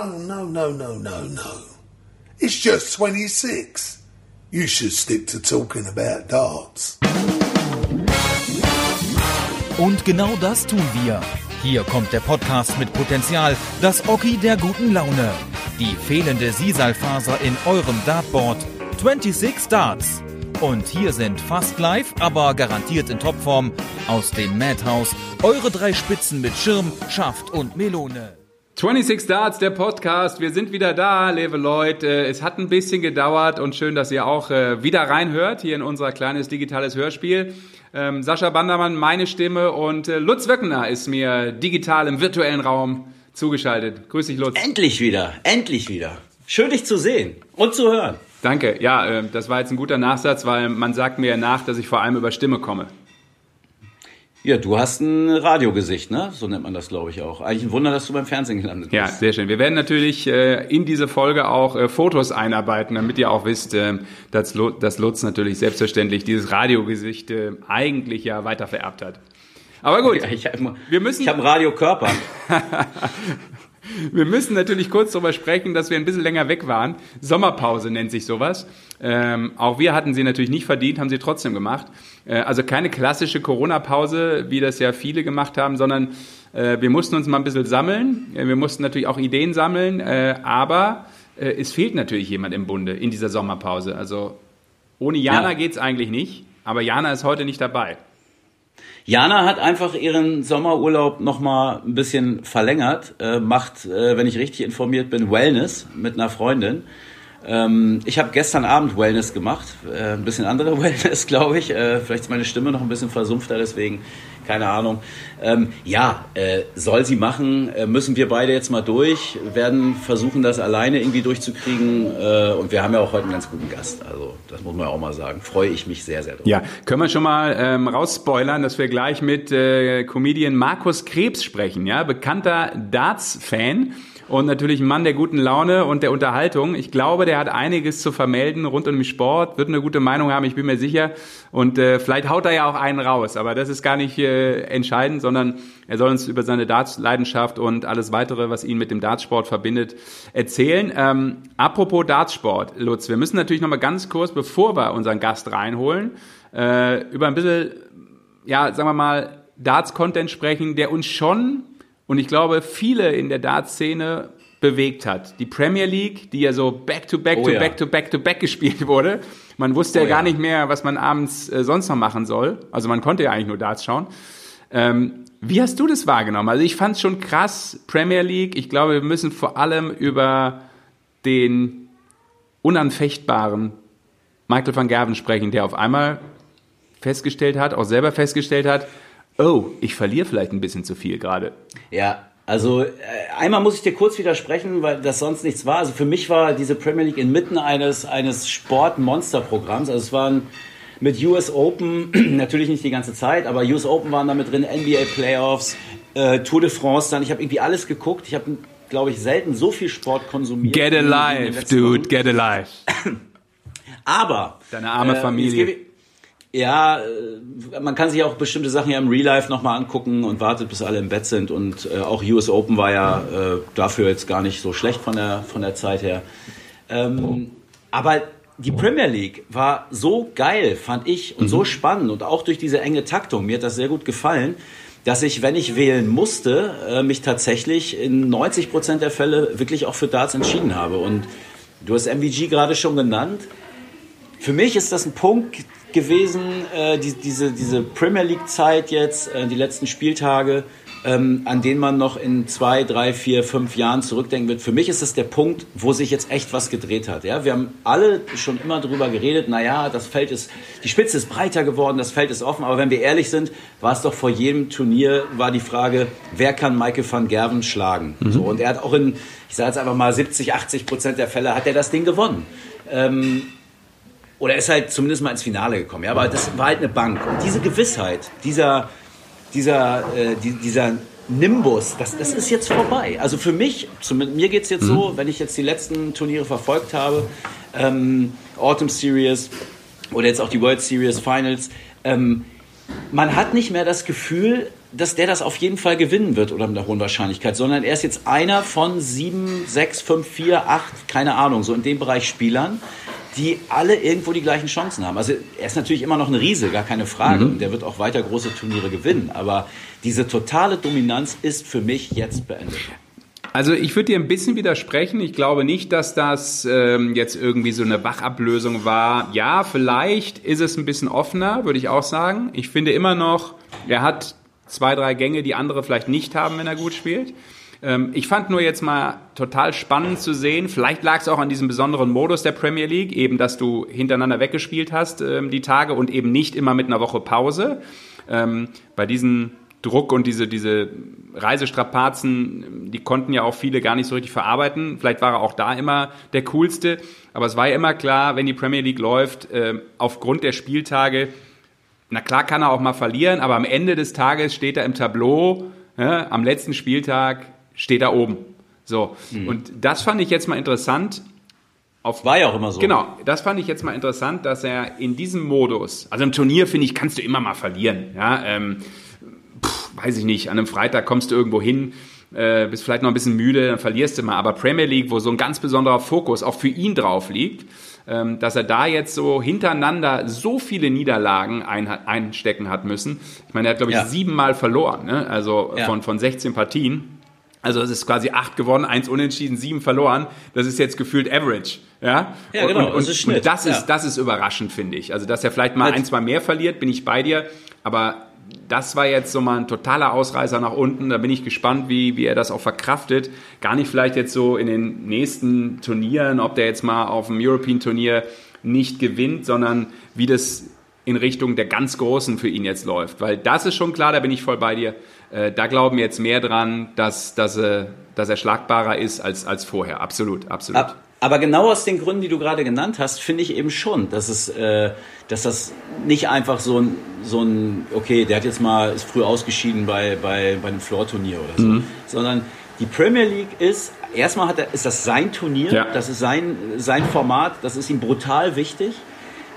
Oh, no, no, no, no, no. It's just 26. You should stick to talking about darts. Und genau das tun wir. Hier kommt der Podcast mit Potenzial, das Oki der guten Laune. Die fehlende Sisalfaser in eurem Dartboard. 26 Darts. Und hier sind fast live, aber garantiert in Topform aus dem Madhouse eure drei Spitzen mit Schirm, Schaft und Melone. 26 Darts, der Podcast. Wir sind wieder da, liebe Leute. Es hat ein bisschen gedauert und schön, dass ihr auch äh, wieder reinhört hier in unser kleines digitales Hörspiel. Ähm, Sascha Bandermann, meine Stimme und äh, Lutz Wöckner ist mir digital im virtuellen Raum zugeschaltet. Grüß dich, Lutz. Endlich wieder, endlich wieder. Schön, dich zu sehen und zu hören. Danke. Ja, äh, das war jetzt ein guter Nachsatz, weil man sagt mir ja nach, dass ich vor allem über Stimme komme. Ja, du hast ein Radiogesicht, ne? So nennt man das, glaube ich, auch. Eigentlich ein Wunder, dass du beim Fernsehen gelandet bist. Ja, sehr schön. Wir werden natürlich äh, in diese Folge auch äh, Fotos einarbeiten, damit ihr auch wisst, äh, dass, dass Lutz natürlich selbstverständlich dieses Radiogesicht äh, eigentlich ja weiter vererbt hat. Aber gut, ja, ich habe wir müssen. Ich habe einen Radiokörper. Wir müssen natürlich kurz darüber sprechen, dass wir ein bisschen länger weg waren. Sommerpause nennt sich sowas. Ähm, auch wir hatten sie natürlich nicht verdient, haben sie trotzdem gemacht. Äh, also keine klassische Corona-Pause, wie das ja viele gemacht haben, sondern äh, wir mussten uns mal ein bisschen sammeln. Äh, wir mussten natürlich auch Ideen sammeln, äh, aber äh, es fehlt natürlich jemand im Bunde in dieser Sommerpause. Also ohne Jana ja. geht's eigentlich nicht, aber Jana ist heute nicht dabei. Jana hat einfach ihren Sommerurlaub nochmal ein bisschen verlängert, äh, macht, äh, wenn ich richtig informiert bin, Wellness mit einer Freundin. Ähm, ich habe gestern Abend Wellness gemacht, äh, ein bisschen andere Wellness, glaube ich. Äh, vielleicht ist meine Stimme noch ein bisschen versumpfter, deswegen keine Ahnung. Ähm, ja, äh, soll sie machen, äh, müssen wir beide jetzt mal durch, werden versuchen, das alleine irgendwie durchzukriegen. Äh, und wir haben ja auch heute einen ganz guten Gast. Also, das muss man ja auch mal sagen. Freue ich mich sehr, sehr drauf. Ja, können wir schon mal ähm, rausspoilern, dass wir gleich mit äh, Comedian Markus Krebs sprechen, ja, bekannter Darts-Fan und natürlich ein Mann der guten Laune und der Unterhaltung. Ich glaube, der hat einiges zu vermelden rund um den Sport, wird eine gute Meinung haben, ich bin mir sicher. Und äh, vielleicht haut er ja auch einen raus, aber das ist gar nicht äh, entscheidend, sondern er soll uns über seine Darts-Leidenschaft und alles weitere, was ihn mit dem Dartsport verbindet, erzählen. Ähm, apropos Dartsport, Lutz, wir müssen natürlich noch mal ganz kurz, bevor wir unseren Gast reinholen, äh, über ein bisschen, ja, sagen wir mal, Darts-Content sprechen, der uns schon und ich glaube, viele in der Dart-Szene bewegt hat. Die Premier League, die ja so back to back oh, to ja. back to back to back gespielt wurde. Man wusste oh, ja gar nicht mehr, was man abends äh, sonst noch machen soll. Also man konnte ja eigentlich nur Darts schauen. Ähm, wie hast du das wahrgenommen? Also ich fand es schon krass, Premier League. Ich glaube, wir müssen vor allem über den unanfechtbaren Michael van Gerven sprechen, der auf einmal festgestellt hat, auch selber festgestellt hat, oh, ich verliere vielleicht ein bisschen zu viel gerade. Ja, also äh, einmal muss ich dir kurz widersprechen, weil das sonst nichts war. Also für mich war diese Premier League inmitten eines, eines Sport-Monster-Programms. Also es waren mit US Open, natürlich nicht die ganze Zeit, aber US Open waren da mit drin, NBA Playoffs, äh, Tour de France dann. Ich habe irgendwie alles geguckt. Ich habe, glaube ich, selten so viel Sport konsumiert. Get alive, dude, get alive. aber... Deine arme äh, Familie ja, äh, man kann sich auch bestimmte Sachen ja im Real Life nochmal angucken und wartet, bis alle im Bett sind. Und äh, auch US Open war ja äh, dafür jetzt gar nicht so schlecht von der, von der Zeit her. Ähm, aber die Premier League war so geil, fand ich, und mhm. so spannend und auch durch diese enge Taktung. Mir hat das sehr gut gefallen, dass ich, wenn ich wählen musste, äh, mich tatsächlich in 90 Prozent der Fälle wirklich auch für Darts entschieden habe. Und du hast MVG gerade schon genannt. Für mich ist das ein Punkt, gewesen, äh, die, diese, diese Premier League-Zeit jetzt, äh, die letzten Spieltage, ähm, an denen man noch in zwei, drei, vier, fünf Jahren zurückdenken wird. Für mich ist das der Punkt, wo sich jetzt echt was gedreht hat. Ja? Wir haben alle schon immer darüber geredet, naja, das Feld ist, die Spitze ist breiter geworden, das Feld ist offen, aber wenn wir ehrlich sind, war es doch vor jedem Turnier, war die Frage, wer kann Michael van Gerven schlagen? Mhm. So, und er hat auch in, ich sage jetzt einfach mal 70, 80 Prozent der Fälle, hat er das Ding gewonnen. Ähm, oder ist halt zumindest mal ins Finale gekommen. Ja, aber das war halt eine Bank. Und diese Gewissheit, dieser, dieser, äh, die, dieser Nimbus, das, das ist jetzt vorbei. Also für mich, zumindest mir geht es jetzt mhm. so, wenn ich jetzt die letzten Turniere verfolgt habe, ähm, Autumn Series oder jetzt auch die World Series Finals, ähm, man hat nicht mehr das Gefühl, dass der das auf jeden Fall gewinnen wird oder mit einer hohen Wahrscheinlichkeit, sondern er ist jetzt einer von sieben, sechs, fünf, vier, acht, keine Ahnung, so in dem Bereich Spielern, die alle irgendwo die gleichen Chancen haben. Also er ist natürlich immer noch ein Riese, gar keine Frage. Mhm. Und der wird auch weiter große Turniere gewinnen. Aber diese totale Dominanz ist für mich jetzt beendet. Also ich würde dir ein bisschen widersprechen. Ich glaube nicht, dass das ähm, jetzt irgendwie so eine Wachablösung war. Ja, vielleicht ist es ein bisschen offener, würde ich auch sagen. Ich finde immer noch, er hat zwei, drei Gänge, die andere vielleicht nicht haben, wenn er gut spielt. Ähm, ich fand nur jetzt mal total spannend zu sehen. Vielleicht lag es auch an diesem besonderen Modus der Premier League, eben, dass du hintereinander weggespielt hast ähm, die Tage und eben nicht immer mit einer Woche Pause. Ähm, bei diesen Druck und diese, diese Reisestrapazen, die konnten ja auch viele gar nicht so richtig verarbeiten. Vielleicht war er auch da immer der coolste. Aber es war ja immer klar, wenn die Premier League läuft, aufgrund der Spieltage, na klar kann er auch mal verlieren, aber am Ende des Tages steht er im Tableau, ja, am letzten Spieltag steht er oben. So. Mhm. Und das fand ich jetzt mal interessant. Auf, War ja auch immer so. Genau, das fand ich jetzt mal interessant, dass er in diesem Modus, also im Turnier finde ich, kannst du immer mal verlieren. Ja, ähm, pff, weiß ich nicht, an einem Freitag kommst du irgendwo hin, äh, bist vielleicht noch ein bisschen müde, dann verlierst du mal. Aber Premier League, wo so ein ganz besonderer Fokus auch für ihn drauf liegt, dass er da jetzt so hintereinander so viele Niederlagen ein, einstecken hat müssen. Ich meine, er hat, glaube ich, ja. siebenmal verloren, ne? also ja. von, von 16 Partien. Also es ist quasi acht gewonnen, eins unentschieden, sieben verloren. Das ist jetzt gefühlt Average. Ja, ja genau. Und, und, das ist. Und das, ist, das ist überraschend, finde ich. Also dass er vielleicht mal ein, zwei mehr verliert, bin ich bei dir. Aber das war jetzt so mal ein totaler Ausreißer nach unten. Da bin ich gespannt, wie, wie er das auch verkraftet. Gar nicht vielleicht jetzt so in den nächsten Turnieren, ob der jetzt mal auf dem European Turnier nicht gewinnt, sondern wie das in Richtung der ganz Großen für ihn jetzt läuft. Weil das ist schon klar, da bin ich voll bei dir. Äh, da glauben wir jetzt mehr dran, dass, dass, äh, dass er schlagbarer ist als, als vorher. Absolut, absolut. Ab aber genau aus den Gründen, die du gerade genannt hast, finde ich eben schon, dass es, äh, dass das nicht einfach so ein, so ein, okay, der hat jetzt mal ist früh ausgeschieden bei bei bei einem Floor-Turnier oder so, mhm. sondern die Premier League ist erstmal hat er, ist das sein Turnier, ja. das ist sein sein Format, das ist ihm brutal wichtig.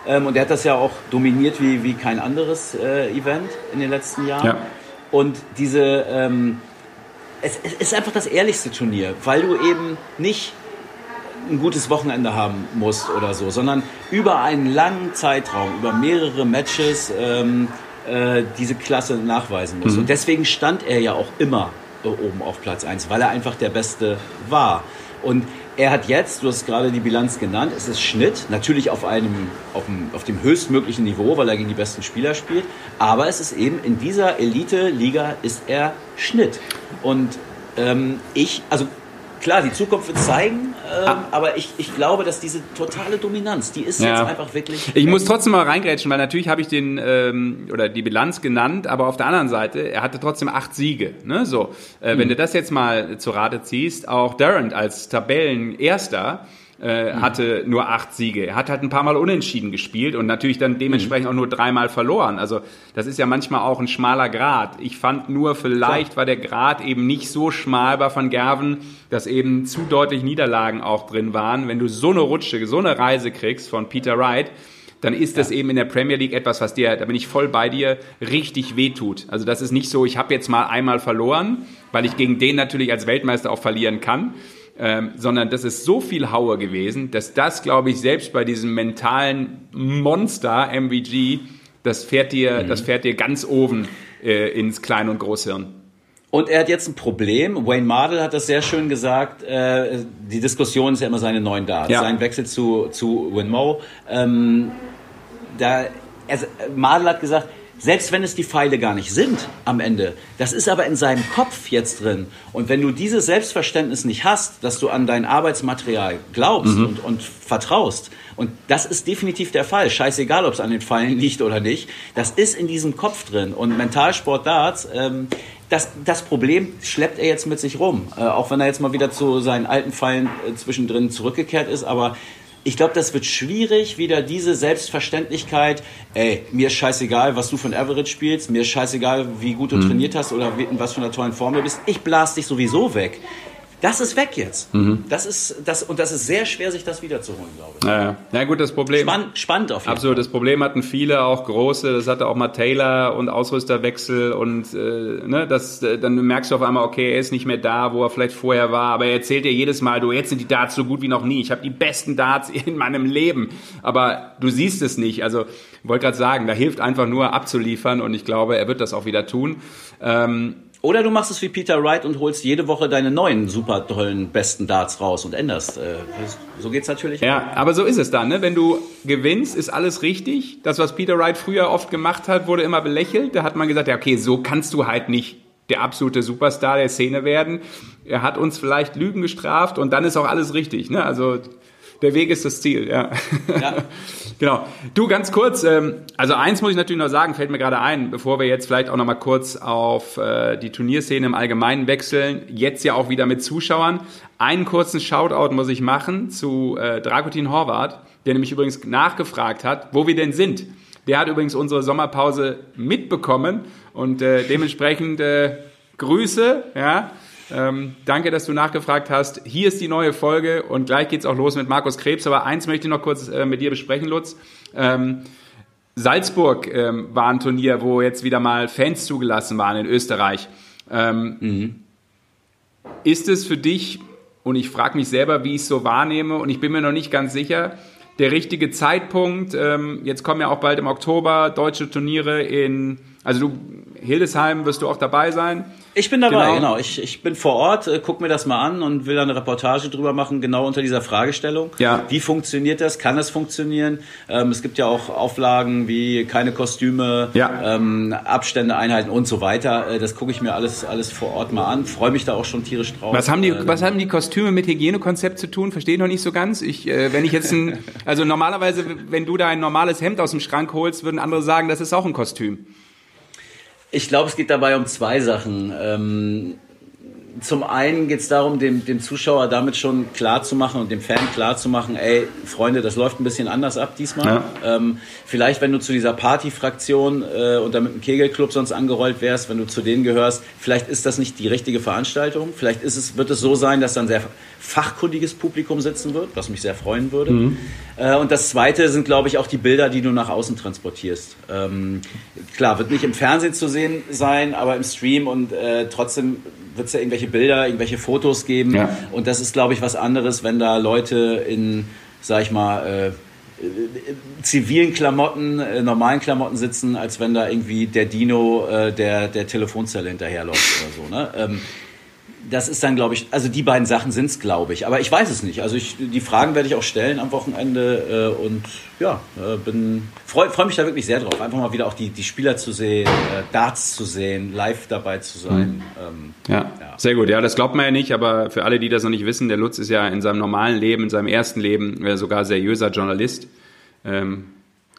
Ähm, und er hat das ja auch dominiert wie, wie kein anderes äh, Event in den letzten Jahren. Ja. Und diese, ähm, es, es ist einfach das ehrlichste Turnier, weil du eben nicht ein gutes Wochenende haben musst oder so, sondern über einen langen Zeitraum, über mehrere Matches ähm, äh, diese Klasse nachweisen musst. Mhm. Und deswegen stand er ja auch immer oben auf Platz 1, weil er einfach der Beste war. Und er hat jetzt, du hast gerade die Bilanz genannt, es ist Schnitt, natürlich auf, einem, auf, dem, auf dem höchstmöglichen Niveau, weil er gegen die besten Spieler spielt, aber es ist eben in dieser Elite-Liga ist er Schnitt. Und ähm, ich, also klar, die Zukunft wird zeigen, ähm, ah. aber ich, ich glaube, dass diese totale Dominanz, die ist ja. jetzt einfach wirklich. Ich muss trotzdem mal reingrätschen, weil natürlich habe ich den ähm, oder die Bilanz genannt, aber auf der anderen Seite, er hatte trotzdem acht Siege. Ne? So, äh, mhm. wenn du das jetzt mal zu Rate ziehst, auch Durant als Tabellenerster äh, hatte nur acht Siege. Er hat halt ein paar Mal unentschieden gespielt und natürlich dann dementsprechend auch nur dreimal verloren. Also das ist ja manchmal auch ein schmaler Grad. Ich fand nur, vielleicht war der Grad eben nicht so schmal bei Van Gerven, dass eben zu deutlich Niederlagen auch drin waren. Wenn du so eine Rutsche, so eine Reise kriegst von Peter Wright, dann ist das ja. eben in der Premier League etwas, was dir, da bin ich voll bei dir, richtig wehtut. Also das ist nicht so, ich habe jetzt mal einmal verloren, weil ich gegen den natürlich als Weltmeister auch verlieren kann, ähm, sondern das ist so viel Hauer gewesen, dass das, glaube ich, selbst bei diesem mentalen Monster MVG, das fährt dir, mhm. das fährt dir ganz oben äh, ins Klein- und Großhirn. Und er hat jetzt ein Problem. Wayne Mardell hat das sehr schön gesagt. Äh, die Diskussion ist ja immer seine neuen Darts. Ja. Sein Wechsel zu, zu Winmo. Ähm, da, also, Mardell hat gesagt, selbst wenn es die Pfeile gar nicht sind am Ende, das ist aber in seinem Kopf jetzt drin. Und wenn du dieses Selbstverständnis nicht hast, dass du an dein Arbeitsmaterial glaubst mhm. und, und vertraust, und das ist definitiv der Fall, scheißegal, ob es an den Pfeilen liegt oder nicht, das ist in diesem Kopf drin. Und Mentalsport Darts, ähm, das, das Problem schleppt er jetzt mit sich rum. Äh, auch wenn er jetzt mal wieder zu seinen alten Pfeilen äh, zwischendrin zurückgekehrt ist, aber ich glaube, das wird schwierig, wieder diese Selbstverständlichkeit, ey, mir ist scheißegal, was du von Average spielst, mir ist scheißegal, wie gut du mhm. trainiert hast oder in was für einer tollen Form du bist, ich blas dich sowieso weg. Das ist weg jetzt. Mhm. Das ist das und das ist sehr schwer, sich das wiederzuholen, glaube ich. Ja, ja. gut, das Problem. Spann, spannend auf jeden Absolut. Fall. Das Problem hatten viele, auch große. Das hatte auch mal Taylor und Ausrüsterwechsel und äh, ne, das, äh, dann merkst du auf einmal, okay, er ist nicht mehr da, wo er vielleicht vorher war. Aber er erzählt dir jedes Mal, du jetzt sind die Darts so gut wie noch nie. Ich habe die besten Darts in meinem Leben. Aber du siehst es nicht. Also wollte gerade sagen, da hilft einfach nur abzuliefern und ich glaube, er wird das auch wieder tun. Ähm, oder du machst es wie Peter Wright und holst jede Woche deine neuen super tollen besten Darts raus und änderst. Äh, so geht's natürlich. Ja, aber so ist es dann. Ne? Wenn du gewinnst, ist alles richtig. Das, was Peter Wright früher oft gemacht hat, wurde immer belächelt. Da hat man gesagt, ja, okay, so kannst du halt nicht der absolute Superstar der Szene werden. Er hat uns vielleicht Lügen gestraft und dann ist auch alles richtig. Ne? Also der Weg ist das Ziel, ja. ja. genau. Du, ganz kurz, ähm, also eins muss ich natürlich noch sagen, fällt mir gerade ein, bevor wir jetzt vielleicht auch noch mal kurz auf äh, die Turnierszene im Allgemeinen wechseln, jetzt ja auch wieder mit Zuschauern. Einen kurzen Shoutout muss ich machen zu äh, Dragutin Horvath, der nämlich übrigens nachgefragt hat, wo wir denn sind. Der hat übrigens unsere Sommerpause mitbekommen und äh, dementsprechend äh, Grüße, ja. Ähm, danke, dass du nachgefragt hast. Hier ist die neue Folge und gleich geht's auch los mit Markus Krebs. Aber eins möchte ich noch kurz äh, mit dir besprechen, Lutz. Ähm, Salzburg ähm, war ein Turnier, wo jetzt wieder mal Fans zugelassen waren in Österreich. Mhm. Ist es für dich, und ich frage mich selber, wie ich es so wahrnehme, und ich bin mir noch nicht ganz sicher, der richtige Zeitpunkt? Ähm, jetzt kommen ja auch bald im Oktober deutsche Turniere in, also du, Hildesheim wirst du auch dabei sein. Ich bin dabei, genau. genau. Ich, ich bin vor Ort, äh, guck mir das mal an und will da eine Reportage drüber machen, genau unter dieser Fragestellung. Ja. Wie funktioniert das? Kann das funktionieren? Ähm, es gibt ja auch Auflagen wie keine Kostüme, ja. ähm, Abstände, Einheiten und so weiter. Äh, das gucke ich mir alles, alles vor Ort mal an. Freue mich da auch schon tierisch drauf. Was haben die, äh, was haben die Kostüme mit Hygienekonzept zu tun? Verstehe ich noch nicht so ganz. Ich, äh, wenn ich jetzt ein, also normalerweise, wenn du da ein normales Hemd aus dem Schrank holst, würden andere sagen, das ist auch ein Kostüm. Ich glaube, es geht dabei um zwei Sachen. Ähm, zum einen geht es darum, dem, dem Zuschauer damit schon klar zu machen und dem Fan klar zu machen, ey, Freunde, das läuft ein bisschen anders ab diesmal. Ja. Ähm, vielleicht, wenn du zu dieser Partyfraktion äh, und damit im Kegelclub sonst angerollt wärst, wenn du zu denen gehörst, vielleicht ist das nicht die richtige Veranstaltung. Vielleicht ist es, wird es so sein, dass dann sehr fachkundiges Publikum sitzen wird, was mich sehr freuen würde. Mhm. Äh, und das Zweite sind, glaube ich, auch die Bilder, die du nach außen transportierst. Ähm, klar, wird nicht im Fernsehen zu sehen sein, aber im Stream und äh, trotzdem wird es ja irgendwelche Bilder, irgendwelche Fotos geben. Ja. Und das ist, glaube ich, was anderes, wenn da Leute in, sag ich mal, äh, zivilen Klamotten, äh, normalen Klamotten sitzen, als wenn da irgendwie der Dino äh, der, der Telefonzelle hinterherläuft oder so. Ne? Ähm, das ist dann, glaube ich, also die beiden Sachen sind es, glaube ich. Aber ich weiß es nicht. Also ich, die Fragen werde ich auch stellen am Wochenende äh, und ja, äh, bin freue freu mich da wirklich sehr drauf. Einfach mal wieder auch die, die Spieler zu sehen, äh, Darts zu sehen, live dabei zu sein. Mhm. Ähm, ja, ja, sehr gut. Ja, das glaubt man ja nicht, aber für alle, die das noch nicht wissen, der Lutz ist ja in seinem normalen Leben, in seinem ersten Leben äh, sogar seriöser Journalist. Ähm,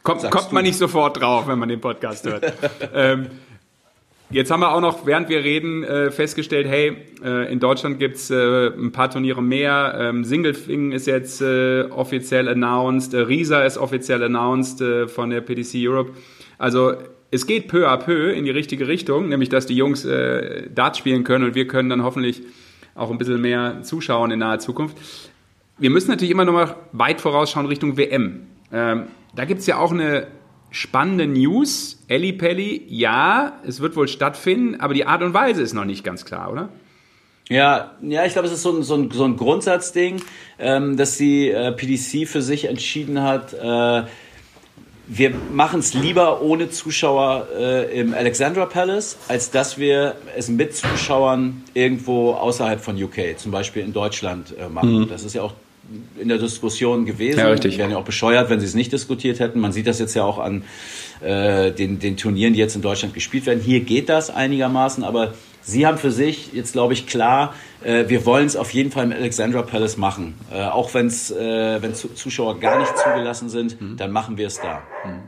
kommt kommt man nicht sofort drauf, wenn man den Podcast hört. ähm, Jetzt haben wir auch noch, während wir reden, äh, festgestellt, hey, äh, in Deutschland gibt's äh, ein paar Turniere mehr. Ähm, Singlefing ist jetzt offiziell announced, Risa ist offiziell announced von der PDC Europe. Also es geht peu à peu in die richtige Richtung, nämlich dass die Jungs Dart spielen können und wir können dann hoffentlich auch ein bisschen mehr zuschauen in naher Zukunft. Wir müssen natürlich immer noch mal weit vorausschauen Richtung WM. Ähm, da gibt's ja auch eine spannende News. Elli Pelli, ja, es wird wohl stattfinden, aber die Art und Weise ist noch nicht ganz klar, oder? Ja, ja, ich glaube, es ist so ein, so ein, so ein Grundsatzding, ähm, dass die äh, PDC für sich entschieden hat, äh, wir machen es lieber ohne Zuschauer äh, im Alexandra Palace, als dass wir es mit Zuschauern irgendwo außerhalb von UK, zum Beispiel in Deutschland, äh, machen. Mhm. Das ist ja auch in der Diskussion gewesen. Ja, richtig. Die wären ja auch bescheuert, wenn sie es nicht diskutiert hätten. Man sieht das jetzt ja auch an äh, den, den Turnieren, die jetzt in Deutschland gespielt werden. Hier geht das einigermaßen, aber Sie haben für sich jetzt, glaube ich, klar, äh, wir wollen es auf jeden Fall im Alexandra Palace machen. Äh, auch wenn's, äh, wenn Zuschauer gar nicht zugelassen sind, mhm. dann machen wir es da. Mhm.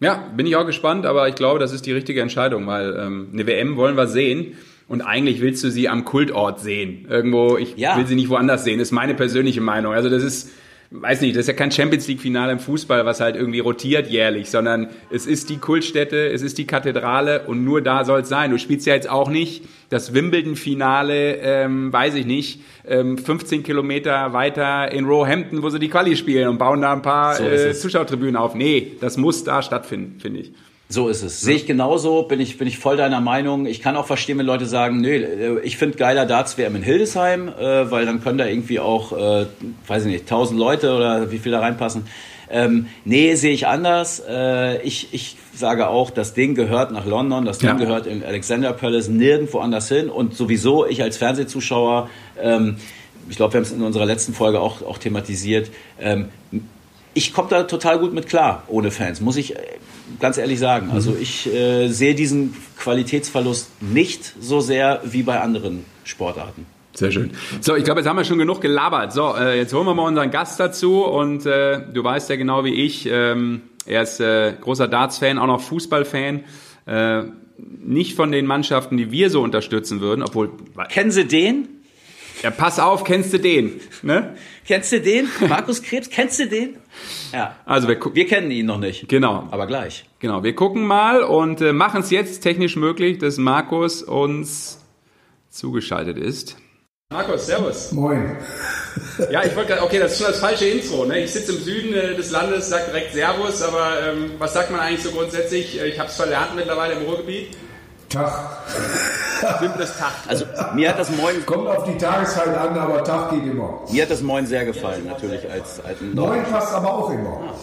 Ja, bin ich auch gespannt, aber ich glaube, das ist die richtige Entscheidung, weil ähm, eine WM wollen wir sehen. Und eigentlich willst du sie am Kultort sehen. Irgendwo, ich ja. will sie nicht woanders sehen, ist meine persönliche Meinung. Also das ist, weiß nicht, das ist ja kein Champions League-Finale im Fußball, was halt irgendwie rotiert jährlich, sondern es ist die Kultstätte, es ist die Kathedrale und nur da soll es sein. Du spielst ja jetzt auch nicht das Wimbledon-Finale, ähm, weiß ich nicht, ähm, 15 Kilometer weiter in Roehampton, wo sie die Quali spielen und bauen da ein paar So äh. Zuschauertribünen auf. Nee, das muss da stattfinden, finde ich. So ist es. Sehe ich genauso, bin ich, bin ich voll deiner Meinung. Ich kann auch verstehen, wenn Leute sagen, nö, äh, ich finde geiler Darts WM in Hildesheim, äh, weil dann können da irgendwie auch, äh, weiß ich nicht, 1000 Leute oder wie viel da reinpassen. Ähm, nee, sehe ich anders. Äh, ich, ich sage auch, das Ding gehört nach London, das Ding Ja. gehört in Alexander Palace nirgendwo anders hin. Und sowieso, ich als Fernsehzuschauer, ähm, ich glaube, wir haben es in unserer letzten Folge auch, auch thematisiert, ähm, ich komme da total gut mit klar, ohne Fans, muss ich äh, ganz ehrlich sagen. Also ich äh, sehe diesen Qualitätsverlust nicht so sehr wie bei anderen Sportarten. Sehr schön. So, ich glaube, jetzt haben wir schon genug gelabert. So, äh, jetzt holen wir mal unseren Gast dazu und äh, du weißt ja genau wie ich, ähm, er ist äh, großer Darts-Fan, auch noch Fußball-Fan. Äh, nicht von den Mannschaften, die wir so unterstützen würden, obwohl, Kennen Sie den? Ja, pass auf, kennst du den? Ne? Kennst du den? Markus Krebs, kennst du den? Ja. Also wir gucken. Wir kennen ihn noch nicht. Genau. Aber gleich. Genau, wir gucken mal und äh, machen es jetzt technisch möglich, dass Markus uns zugeschaltet ist. Markus, servus. Moin. Ja, ich wollte gerade, okay, das ist schon das falsche Intro. Ne? Ich sitze im Süden äh, des Landes, sage direkt Servus, aber ähm, was sagt man eigentlich so grundsätzlich? Äh, Ich habe es verlernt mittlerweile im Ruhrgebiet. Tag. Simples Tag. Also mir hat das Moin, Kommt auf die Tageszeit an, aber Tag geht immer. mir hat das Moin sehr gefallen, natürlich als alten Neun passt aber auch immer.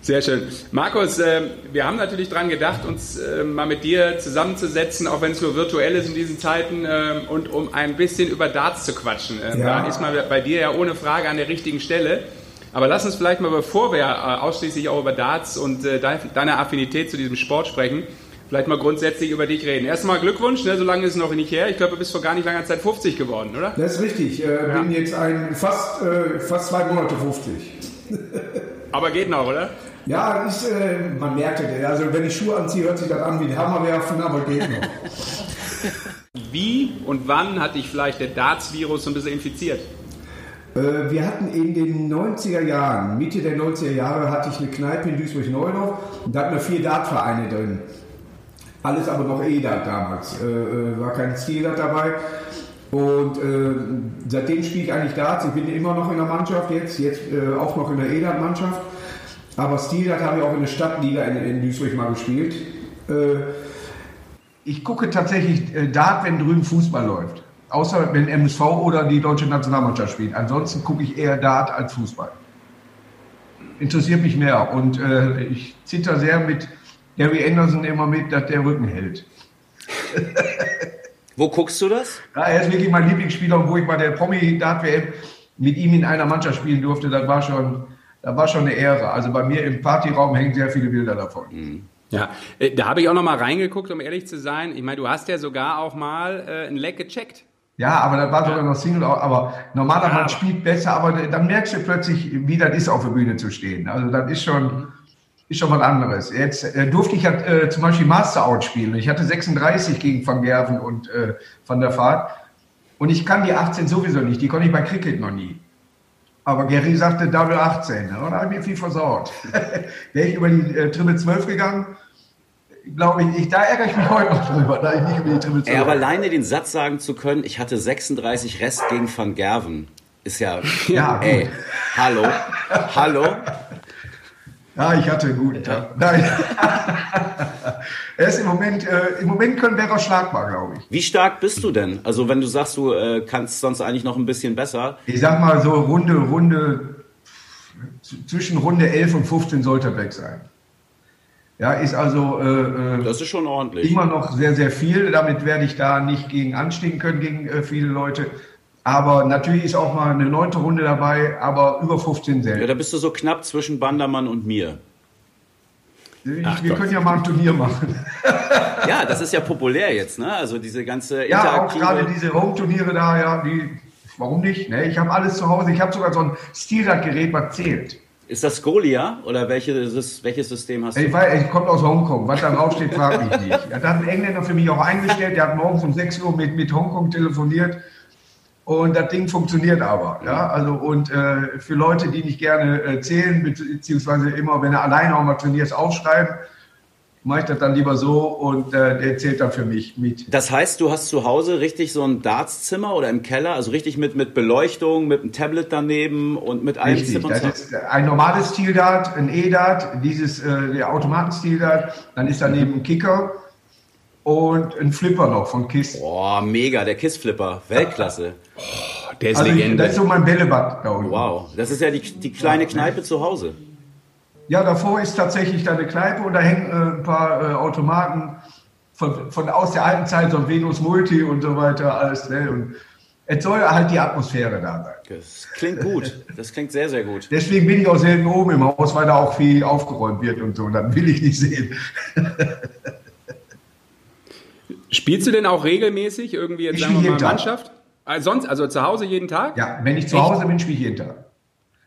Sehr schön. Markus, äh, wir haben natürlich dran gedacht, uns äh, mal mit dir zusammenzusetzen, auch wenn es nur virtuell ist in diesen Zeiten, äh, und um ein bisschen über Darts zu quatschen. Äh, Ja. Da ist man bei dir ja ohne Frage an der richtigen Stelle. Aber lass uns vielleicht mal, bevor wir äh, ausschließlich auch über Darts und äh, dein- deine Affinität zu diesem Sport sprechen, vielleicht mal grundsätzlich über dich reden. Erstmal Glückwunsch, ne, so lange ist es noch nicht her. Ich glaube, du bist vor gar nicht langer Zeit 50 geworden, oder? Das ist richtig. Äh, Bin jetzt ein fast, äh, fast zwei Monate 50. Aber geht noch, oder? Ja, ist, äh, man merkt es. Also wenn ich Schuhe anziehe, hört sich das an wie ein Hammer werfen, aber geht noch. Wie und wann hat dich vielleicht der Darts-Virus so ein bisschen infiziert? Äh, Wir hatten in den 90er Jahren, Mitte der 90er Jahre, hatte ich eine Kneipe in Duisburg-Neudorf und da hatten wir vier Dartvereine drin. Alles aber noch E-Dart damals. Äh, äh, war kein Stil-Dart dabei. Und äh, seitdem spiele ich eigentlich Darts. Ich bin immer noch in der Mannschaft jetzt, jetzt äh, auch noch in der E-Dart-Mannschaft. Aber Stil-Dart habe ich auch in der Stadtliga in, in Duisburg mal gespielt. Äh, ich gucke tatsächlich äh, Dart, wenn drüben Fußball läuft. Außer wenn MSV oder die deutsche Nationalmannschaft spielt. Ansonsten gucke ich eher Dart als Fußball. Interessiert mich mehr. Und äh, ich zitter sehr mit Gary Anderson immer mit, dass der Rücken hält. Wo guckst du das? Ja, er ist wirklich mein Lieblingsspieler und wo ich bei der Promi Dart WM mit ihm in einer Mannschaft spielen durfte, das war schon, das war schon eine Ehre. Also bei mir im Partyraum hängen sehr viele Bilder davon. Ja, äh, da habe ich auch noch mal reingeguckt, um ehrlich zu sein. Ich meine, du hast ja sogar auch mal äh, ein Leck gecheckt. Ja, aber das war sogar noch Single, aber normaler Ja, spielt besser, aber dann merkst du plötzlich, wie das ist, auf der Bühne zu stehen. Also das ist schon, ist schon was anderes. Jetzt äh, durfte ich ja äh, zum Beispiel Master Out spielen. Ich hatte 36 gegen Van Gerven und äh, Van der Vaart. Und ich kann die 18 sowieso nicht, die konnte ich bei Cricket noch nie. Aber Gary sagte Double 18, ne? und da habe ich mir viel versaut. Wäre ich über die äh, Triple 12 gegangen, glaube ich, ich, da ärgere ich mich heute noch drüber, da ich nicht über die Triple 12 Ey, aber alleine den Satz sagen zu können, ich hatte 36 Rest gegen Van Gerven, ist ja, Ja, ey, hallo, hallo. Ja, ich hatte einen guten Tag. Nein. er ist im Moment, äh, im Moment können wäre er schlagbar, glaube ich. Wie stark bist du denn? Also wenn du sagst, du äh, kannst sonst eigentlich noch ein bisschen besser. Ich sag mal so Runde, Runde, zwischen Runde 11 und 15 sollte er weg sein. Ja, ist also äh, äh, Das ist schon ordentlich. immer noch sehr, sehr viel. Damit werde ich da nicht gegen anstinken können, gegen äh, viele Leute. Aber natürlich ist auch mal eine neunte Runde dabei, aber über 15 Ja, selten. da bist du so knapp zwischen Bandermann und mir. Ich, wir können ja mal ein Turnier machen. Ja, das ist ja populär jetzt, ne? Also diese ganze Ja, auch gerade diese Home-Turniere da, ja, die, warum nicht? Ne? Ich habe alles zu Hause. Ich habe sogar so ein Stilrad-Gerät, was zählt. Ist das Scolia oder welches, welches System hast du? Ich, weiß, ich komme aus Hongkong. Was da draufsteht, frage mich nicht. Ja, da hat ein Engländer für mich auch eingestellt. Der hat morgens um 6 Uhr mit, mit Hongkong telefoniert. Und das Ding funktioniert aber. Ja? Also, und äh, für Leute, die nicht gerne äh, zählen, beziehungsweise immer, wenn er alleine auch mal trainiert, aufschreiben, mache ich das dann lieber so und äh, der zählt dann für mich mit. Das heißt, du hast zu Hause richtig so ein Dartszimmer oder im Keller, also richtig mit, mit Beleuchtung, mit einem Tablet daneben und mit einem Richtig, Zimmer. das ist ein normales Stil-Dart, ein E-Dart, dieses äh, der Automaten-Stil-Dart, dann ist daneben ein Kicker und ein Flipper noch von KISS. Boah, mega, der Kissflipper, Weltklasse. Der ist Also ich, Legende. das ist so mein Bällebad da unten. Wow, das ist ja die, die kleine Kneipe zu Hause. Ja, davor ist tatsächlich da eine Kneipe und da hängen äh, ein paar äh, Automaten von, von aus der alten Zeit, so ein Venus Multi und so weiter, alles. Ne? Und es soll halt die Atmosphäre da sein. Das klingt gut. Das klingt sehr, sehr gut. Deswegen bin ich auch selten oben im Haus, weil da auch viel aufgeräumt wird und so. Und das will ich nicht sehen. Spielst du denn auch regelmäßig irgendwie jetzt Ich sagen wir spiele mal jeden Tag. Mannschaft? Ah, sonst, also zu Hause jeden Tag? Ja, wenn ich zu Echt? Hause bin, spiele ich jeden Tag.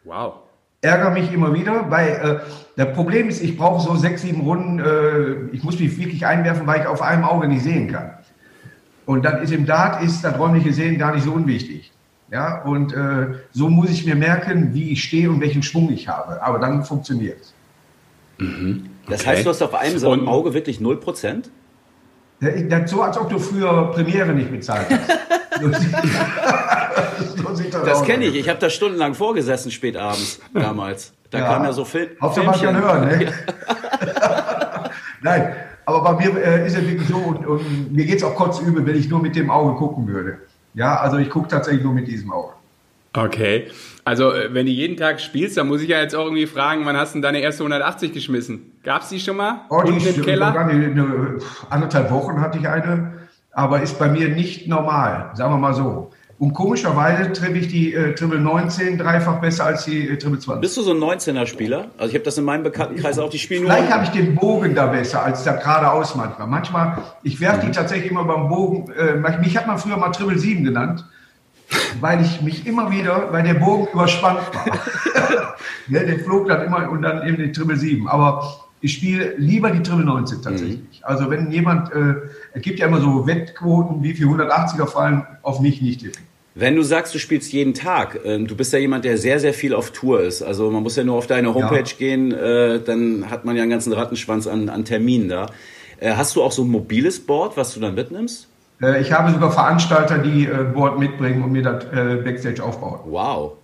Wow. ärgere mich immer wieder, weil äh, das Problem ist, ich brauche so sechs, sieben Runden, äh, ich muss mich wirklich einwerfen, weil ich auf einem Auge nicht sehen kann. Und dann ist im Dart ist das räumliche Sehen gar nicht so unwichtig. Ja, und äh, so muss ich mir merken, wie ich stehe und welchen Schwung ich habe. Aber dann funktioniert es. Das Okay. heißt, du hast auf einem so Auge wirklich 0%? Das so, als ob du früher Premiere nicht bezahlt hast. so Das aus. kenne ich. Ich habe da stundenlang vorgesessen, spät abends damals. Da Ja. kam ja so Film. Hauptsache man kann hören, ne? Nein, aber bei mir äh, ist es wirklich so und, und mir geht es auch kotzübel, wenn ich nur mit dem Auge gucken würde. Ja, also ich gucke tatsächlich nur mit diesem Auge. Okay. Also, äh, wenn du jeden Tag spielst, dann muss ich ja jetzt auch irgendwie fragen, wann hast du denn deine erste 180 geschmissen? Gab's die schon mal? Oh, die Unten im Keller? gar nicht, eine, anderthalb Wochen hatte ich eine, aber ist bei mir nicht normal, sagen wir mal so. Und komischerweise trimme ich die äh, Triple 19 dreifach besser als die äh, Triple 20. Bist du so ein 19er-Spieler? Also ich habe das in meinem Bekanntenkreis auch, die spielen nur... Vielleicht habe ich den Bogen da besser als da geradeaus manchmal. Manchmal, ich werfe die tatsächlich immer beim Bogen, äh, mich hat man früher mal Triple 7 genannt, weil ich mich immer wieder, weil der Bogen überspannt war. ja, der flog dann immer und dann eben die Triple 7. Aber ich spiele lieber die Triple 19 tatsächlich. Also wenn jemand, äh, es gibt ja immer so Wettquoten, wie viel 180er fallen, auf mich nicht tippen. Wenn du sagst, du spielst jeden Tag, ähm, du bist ja jemand, der sehr, sehr viel auf Tour ist. Also man muss ja nur auf deine Homepage Ja. gehen, äh, dann hat man ja einen ganzen Rattenschwanz an, an Terminen da. Äh, hast du auch so ein mobiles Board, was du dann mitnimmst? Äh, ich habe sogar Veranstalter, die äh, Board mitbringen und mir das äh, Backstage aufbauen. Wow.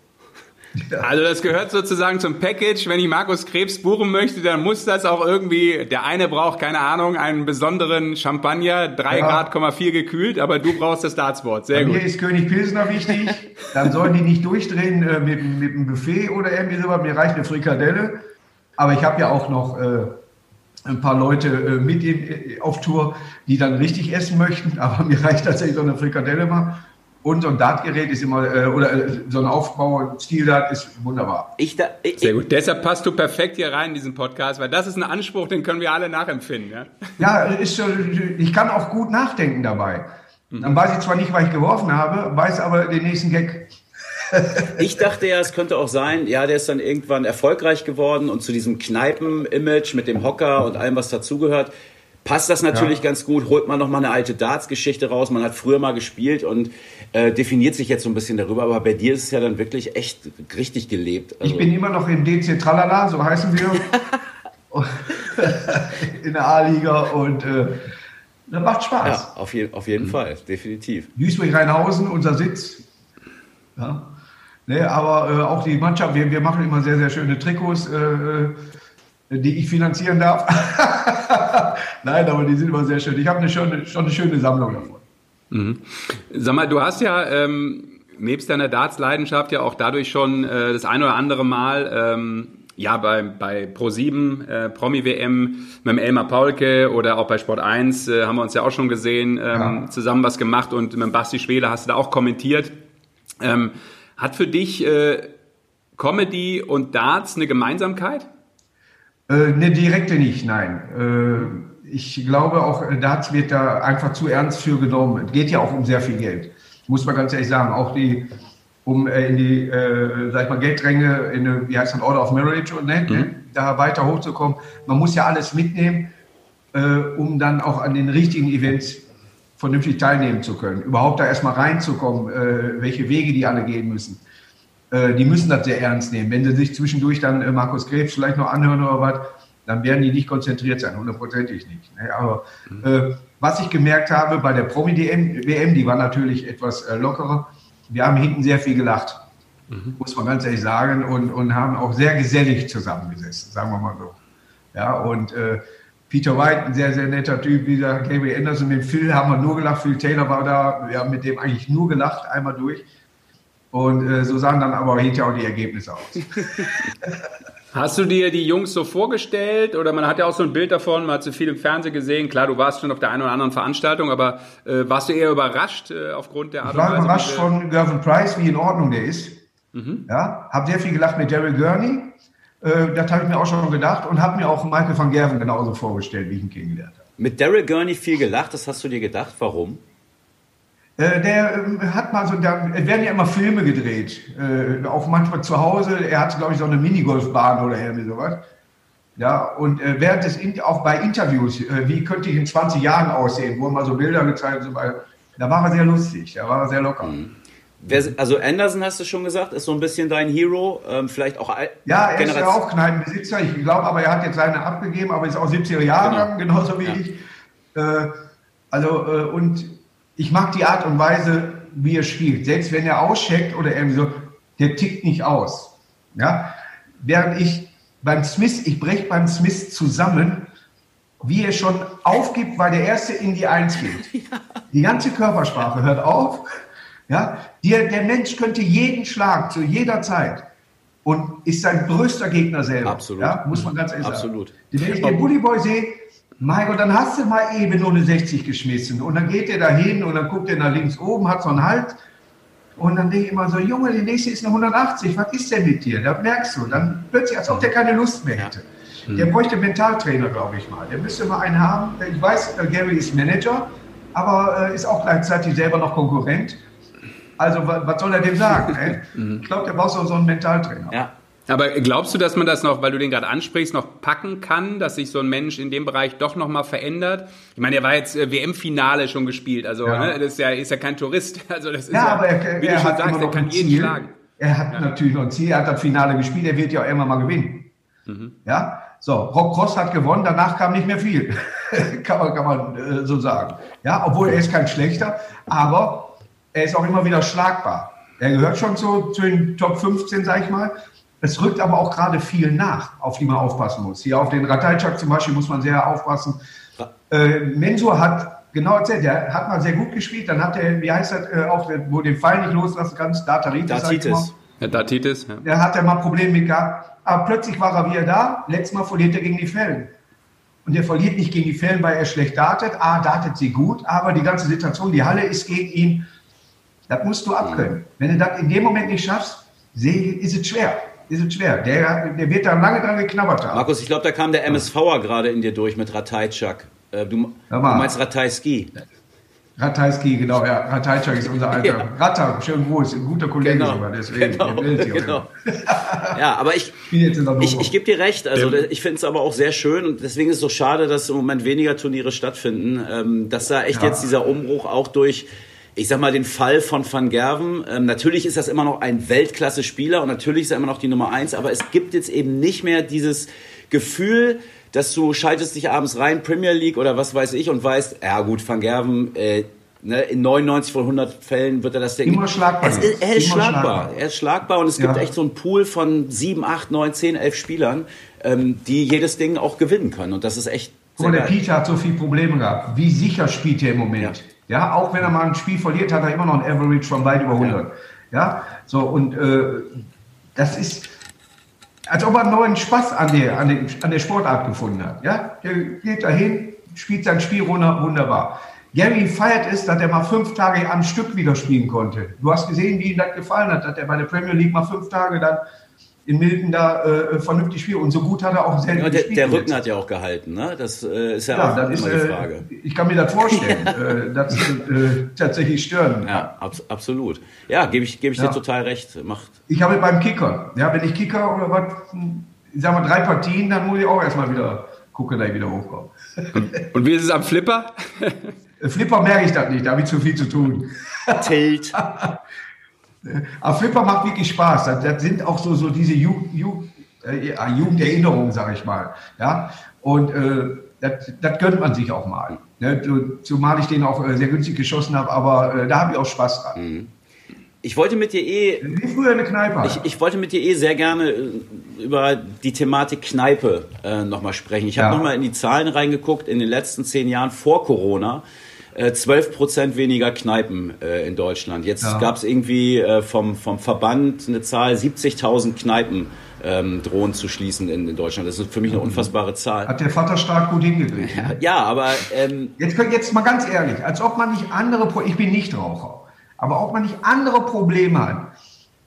Also das gehört sozusagen zum Package. Wenn ich Markus Krebs buchen möchte, dann muss das auch irgendwie, der eine braucht, keine Ahnung, einen besonderen Champagner, 3 Ja. Grad, 4 gekühlt, aber du brauchst das Dartsboard. Sehr Bei gut. mir ist König Pilsner wichtig. Dann sollen die nicht durchdrehen äh, mit, mit einem Buffet oder irgendwie sowas. Mir reicht eine Frikadelle. Aber ich habe ja auch noch äh, ein paar Leute äh, mit in, äh, auf Tour, die dann richtig essen möchten. Aber mir reicht tatsächlich so eine Frikadelle mal. Und so ein Dartgerät ist immer, äh, oder äh, so ein Aufbau, ein Stil-Dart ist wunderbar. Ich da, ich, Sehr gut. Deshalb passt du perfekt hier rein in diesen Podcast, weil das ist ein Anspruch, den können wir alle nachempfinden. Ja? Ja, ist, so- ich kann auch gut nachdenken dabei. Dann weiß ich zwar nicht, was ich geworfen habe, weiß aber den nächsten Gag. Ich dachte ja, es könnte auch sein, ja, der ist dann irgendwann erfolgreich geworden und zu diesem Kneipen-Image mit dem Hocker und allem, was dazugehört, passt das natürlich Ja. ganz gut. Holt man noch mal eine alte Darts-Geschichte raus. Man hat früher mal gespielt und äh, definiert sich jetzt so ein bisschen darüber. Aber bei dir ist es ja dann wirklich echt richtig gelebt. Also, Ich bin immer noch im DC Tralala, so heißen wir. in der A-Liga und äh, das macht Spaß. ja, auf, je, auf jeden Fall, definitiv. Duisburg-Rheinhausen, unser Sitz. Ja. Ne, aber äh, auch die Mannschaft, wir, wir machen immer sehr, sehr schöne Trikots, äh, äh, die ich finanzieren darf. Nein, aber die sind immer sehr schön. Ich habe eine schöne, schon eine schöne Sammlung davon. Sag mal, du hast ja ähm, nebst deiner Darts-Leidenschaft ja auch dadurch schon äh, das ein oder andere Mal ähm, ja bei, bei Pro7 äh, Promi-WM mit dem Elmar Paulke oder auch bei Sport 1 äh, haben wir uns ja auch schon gesehen, ähm, Ja. zusammen was gemacht und mit dem Basti Schwele hast du da auch kommentiert. Ähm, hat für dich äh, Comedy und Darts eine Gemeinsamkeit? Äh, ne, direkte nicht, nein. Äh, ich glaube auch, äh, Darts wird da einfach zu ernst für genommen. Es geht ja auch um sehr viel Geld. Muss man ganz ehrlich sagen. Auch die, um äh, in die, äh, sag ich mal, Gelddränge, in eine, wie heißt das, Order of Marriage und ne, ne, da weiter hochzukommen. Man muss ja alles mitnehmen, äh, um dann auch an den richtigen Events vernünftig teilnehmen zu können, überhaupt da erstmal reinzukommen, äh, welche Wege die alle gehen müssen. Äh, die müssen das sehr ernst nehmen. Wenn sie sich zwischendurch dann äh, Markus Krebs vielleicht noch anhören oder was, dann werden die nicht konzentriert sein, hundertprozentig nicht. Ne? Aber äh, was ich gemerkt habe bei der Promi-WM, die war natürlich etwas lockerer, wir haben hinten sehr viel gelacht, mhm. muss man ganz ehrlich sagen, und, und haben auch sehr gesellig zusammengesessen, sagen wir mal so. Ja, und Peter White, ein sehr, sehr netter Typ, wie gesagt, Gabriel Anderson, mit Phil haben wir nur gelacht, Phil Taylor war da, wir haben mit dem eigentlich nur gelacht, einmal durch. Und äh, so sahen dann aber hinterher auch die Ergebnisse aus. Hast du dir die Jungs so vorgestellt oder man hat ja auch so ein Bild davon, man hat so viel im Fernsehen gesehen. Klar, du warst schon auf der einen oder anderen Veranstaltung, aber äh, warst du eher überrascht äh, aufgrund der Art und Weise? Ich war überrascht von Gervin Price, wie in Ordnung der ist. Mhm. Ja, habe sehr viel gelacht mit Daryl Gurney. Äh, das habe ich mir auch schon gedacht und habe mir auch Michael van Gerven genauso vorgestellt, wie ich ihn kennengelernt habe. Mit Daryl Gurney viel gelacht, das hast du dir gedacht. Warum? Äh, der äh, hat mal so, da werden ja immer Filme gedreht, äh, auch manchmal zu Hause. Er hat, glaube ich, so eine Minigolfbahn oder irgendwie sowas. Ja, und äh, während des, auch bei Interviews, äh, wie könnte ich in 20 Jahren aussehen, wurden mal so Bilder gezeigt, so da war er sehr lustig, da war er sehr locker. Mhm. Wer, also Anderson hast du schon gesagt, ist so ein bisschen dein Hero, ähm, vielleicht auch Ja, er Generation. ist ja auch Kneipenbesitzer, ich glaube aber, er hat jetzt seine abgegeben, aber ist auch 70er Jahre, genau. genauso wie ja. ich. Äh, also, äh, und ich mag die Art und Weise, wie er spielt. Selbst wenn er auscheckt oder irgendwie so, der tickt nicht aus. Ja? Während ich beim Smith, ich breche beim Smith zusammen, wie er schon aufgibt, weil der Erste in die Eins geht. Die ganze Körpersprache hört auf. Ja? Der, der Mensch könnte jeden Schlag zu jeder Zeit und ist sein größter Gegner selber. Absolut. Ja? Muss man ganz ehrlich Absolut. sagen. Wenn ich den Bully Boy sehe, mein Gott, dann hast du mal eben nur eine 60 geschmissen. Und dann geht er da hin und dann guckt er nach links oben, hat so einen Halt. Und dann denke ich immer so, Junge, die nächste ist eine 180, was ist denn mit dir? Da merkst du, dann plötzlich, als ob der keine Lust mehr hätte. Ja. Der bräuchte Mentaltrainer, glaube ich mal. Der müsste mal einen haben. Ich weiß, Gary ist Manager, aber äh, ist auch gleichzeitig selber noch Konkurrent. Also, was soll er dem sagen? ich glaube, der braucht so einen Mentaltrainer. Ja. Aber glaubst du, dass man das noch, weil du den gerade ansprichst, noch packen kann, dass sich so ein Mensch in dem Bereich doch nochmal verändert? Ich meine, er war jetzt äh, WM-Finale schon gespielt, also ja. ne, das ist ja, ist ja kein Tourist. Also das ist ja, ja aber er, wie er du schon sagst, er kann jeden Ziel. schlagen. Er hat ja. natürlich noch ein Ziel, er hat das Finale gespielt, er wird ja auch immer mal gewinnen. Mhm. Ja, so, Rock Cross hat gewonnen, danach kam nicht mehr viel. kann man, kann man äh, so sagen. Ja, obwohl er ist kein schlechter, aber er ist auch immer wieder schlagbar. Er gehört schon zu, zu den Top 15, sag ich mal. Es rückt aber auch gerade viel nach, auf die man aufpassen muss. Hier auf den Ratajczak zum Beispiel muss man sehr aufpassen. Äh, Mensur hat genau erzählt, der hat mal sehr gut gespielt. Dann hat er, wie heißt das, äh, auch, wo den Pfeil nicht loslassen kannst, Dataritis. Datitis. Ja, Datitis, ja. Der hat er mal Probleme mit gehabt. Aber plötzlich war er wieder da. Letztes Mal verliert er gegen die Fällen. Und er verliert nicht gegen die Fällen, weil er schlecht datet. A, datet sie gut, aber die ganze Situation, die Halle ist gegen ihn. Das musst du abkönnen. Wenn du das in dem Moment nicht schaffst, ist es schwer ist es schwer. Der, der wird da lange dran geknabbert haben. Markus, ich glaube, da kam der MSVer gerade in dir durch mit Ratajczak. Äh, du, du meinst Ratajski. Ratajski, genau, ja. Ratajczak ist unser alter ja. Ratter, schön groß, ein guter Kollege genau. sogar, deswegen. Genau. genau. ja, aber ich, ich, ich gebe dir recht, also ich finde es aber auch sehr schön und deswegen ist es so schade, dass im Moment weniger Turniere stattfinden, ähm, dass da echt ja. jetzt dieser Umbruch auch durch ich sag mal, den Fall von Van Gerven. Ähm, natürlich ist das immer noch ein Weltklasse-Spieler und natürlich ist er immer noch die Nummer eins, aber es gibt jetzt eben nicht mehr dieses Gefühl, dass du schaltest dich abends rein, Premier League oder was weiß ich und weißt, ja gut, Van Gerven, äh, ne, in 99 von 100 Fällen wird er das Ding... Immer schlagbar. Es, ist, er ist schlagbar. schlagbar. Er ist schlagbar und es ja. gibt echt so einen Pool von 7, 8, 9, 10, 11 Spielern, ähm, die jedes Ding auch gewinnen können und das ist echt... Guck mal, der Peter hat so viele Probleme gehabt. Wie sicher spielt er im Moment? Ja. Ja, auch wenn er mal ein Spiel verliert, hat er immer noch ein Average von weit über 100. Ja, so und äh, das ist, als ob er einen neuen Spaß an der, an, der, an der Sportart gefunden hat. Ja, der geht dahin, spielt sein Spiel wunderbar. Gary feiert es, dass er mal fünf Tage am Stück wieder spielen konnte. Du hast gesehen, wie ihm das gefallen hat, dass er bei der Premier League mal fünf Tage dann in Milton da äh, vernünftig spielt. Und so gut hat er auch selten ja, der, gespielt. Der Rücken hat ja auch gehalten, ne? Das äh, ist ja, ja auch das ist, die äh, Frage. ich kann mir das vorstellen, äh, dass äh, tatsächlich stören. Ja, ab, absolut. Ja, gebe ich, geb ich ja. dir total recht. Macht. Ich habe beim Kicker, ja, wenn ich Kicker oder was, ich sag mal drei Partien, dann muss ich auch erstmal wieder gucken, dass ich wieder hochkomme. Und, und wie ist es am Flipper? Flipper merke ich das nicht, da habe ich zu viel zu tun. Tilt. Aber Flipper macht wirklich Spaß. Das, das sind auch so, so diese Ju, Ju, äh, Jugenderinnerungen, sage ich mal. Ja? Und äh, das, das gönnt man sich auch mal. Ne? Zumal ich den auch äh, sehr günstig geschossen habe, aber äh, da habe ich auch Spaß dran. Mhm. Ich wollte mit dir eh. Wie früher eine Kneipe. Ich, ich, wollte mit dir eh sehr gerne äh, über die Thematik Kneipe äh, nochmal sprechen. Ich habe ja. nochmal in die Zahlen reingeguckt. In den letzten zehn Jahren vor Corona 12 äh, Prozent weniger Kneipen äh, in Deutschland. Jetzt ja. gab es irgendwie äh, vom, vom Verband eine Zahl, 70.000 Kneipen ähm, drohen zu schließen in, in, Deutschland. Das ist für mich eine unfassbare Zahl. Hat der Vater stark gut hingekriegt. Ja, ja aber... Ähm, jetzt, jetzt mal ganz ehrlich, als ob man nicht andere... Ich bin nicht Raucher. Aber ob man nicht andere Probleme hat,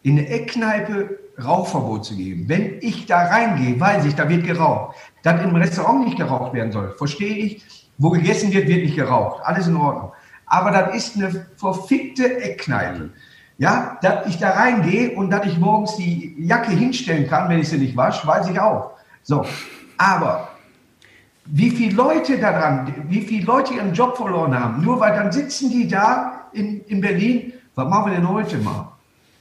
in eine Eckkneipe Rauchverbot zu geben. Wenn ich da reingehe, weiß ich, da wird geraucht. Dass im Restaurant nicht geraucht werden soll, verstehe ich. Wo gegessen wird, wird nicht geraucht. Alles in Ordnung. Aber das ist eine verfickte Eckkneipe. Ja, dass ich da reingehe und dass ich morgens die Jacke hinstellen kann, wenn ich sie nicht wasche, weiß ich auch. So, aber wie viele Leute daran, wie viele Leute ihren Job verloren haben, nur weil dann sitzen die da in, in Berlin, was machen wir denn heute mal?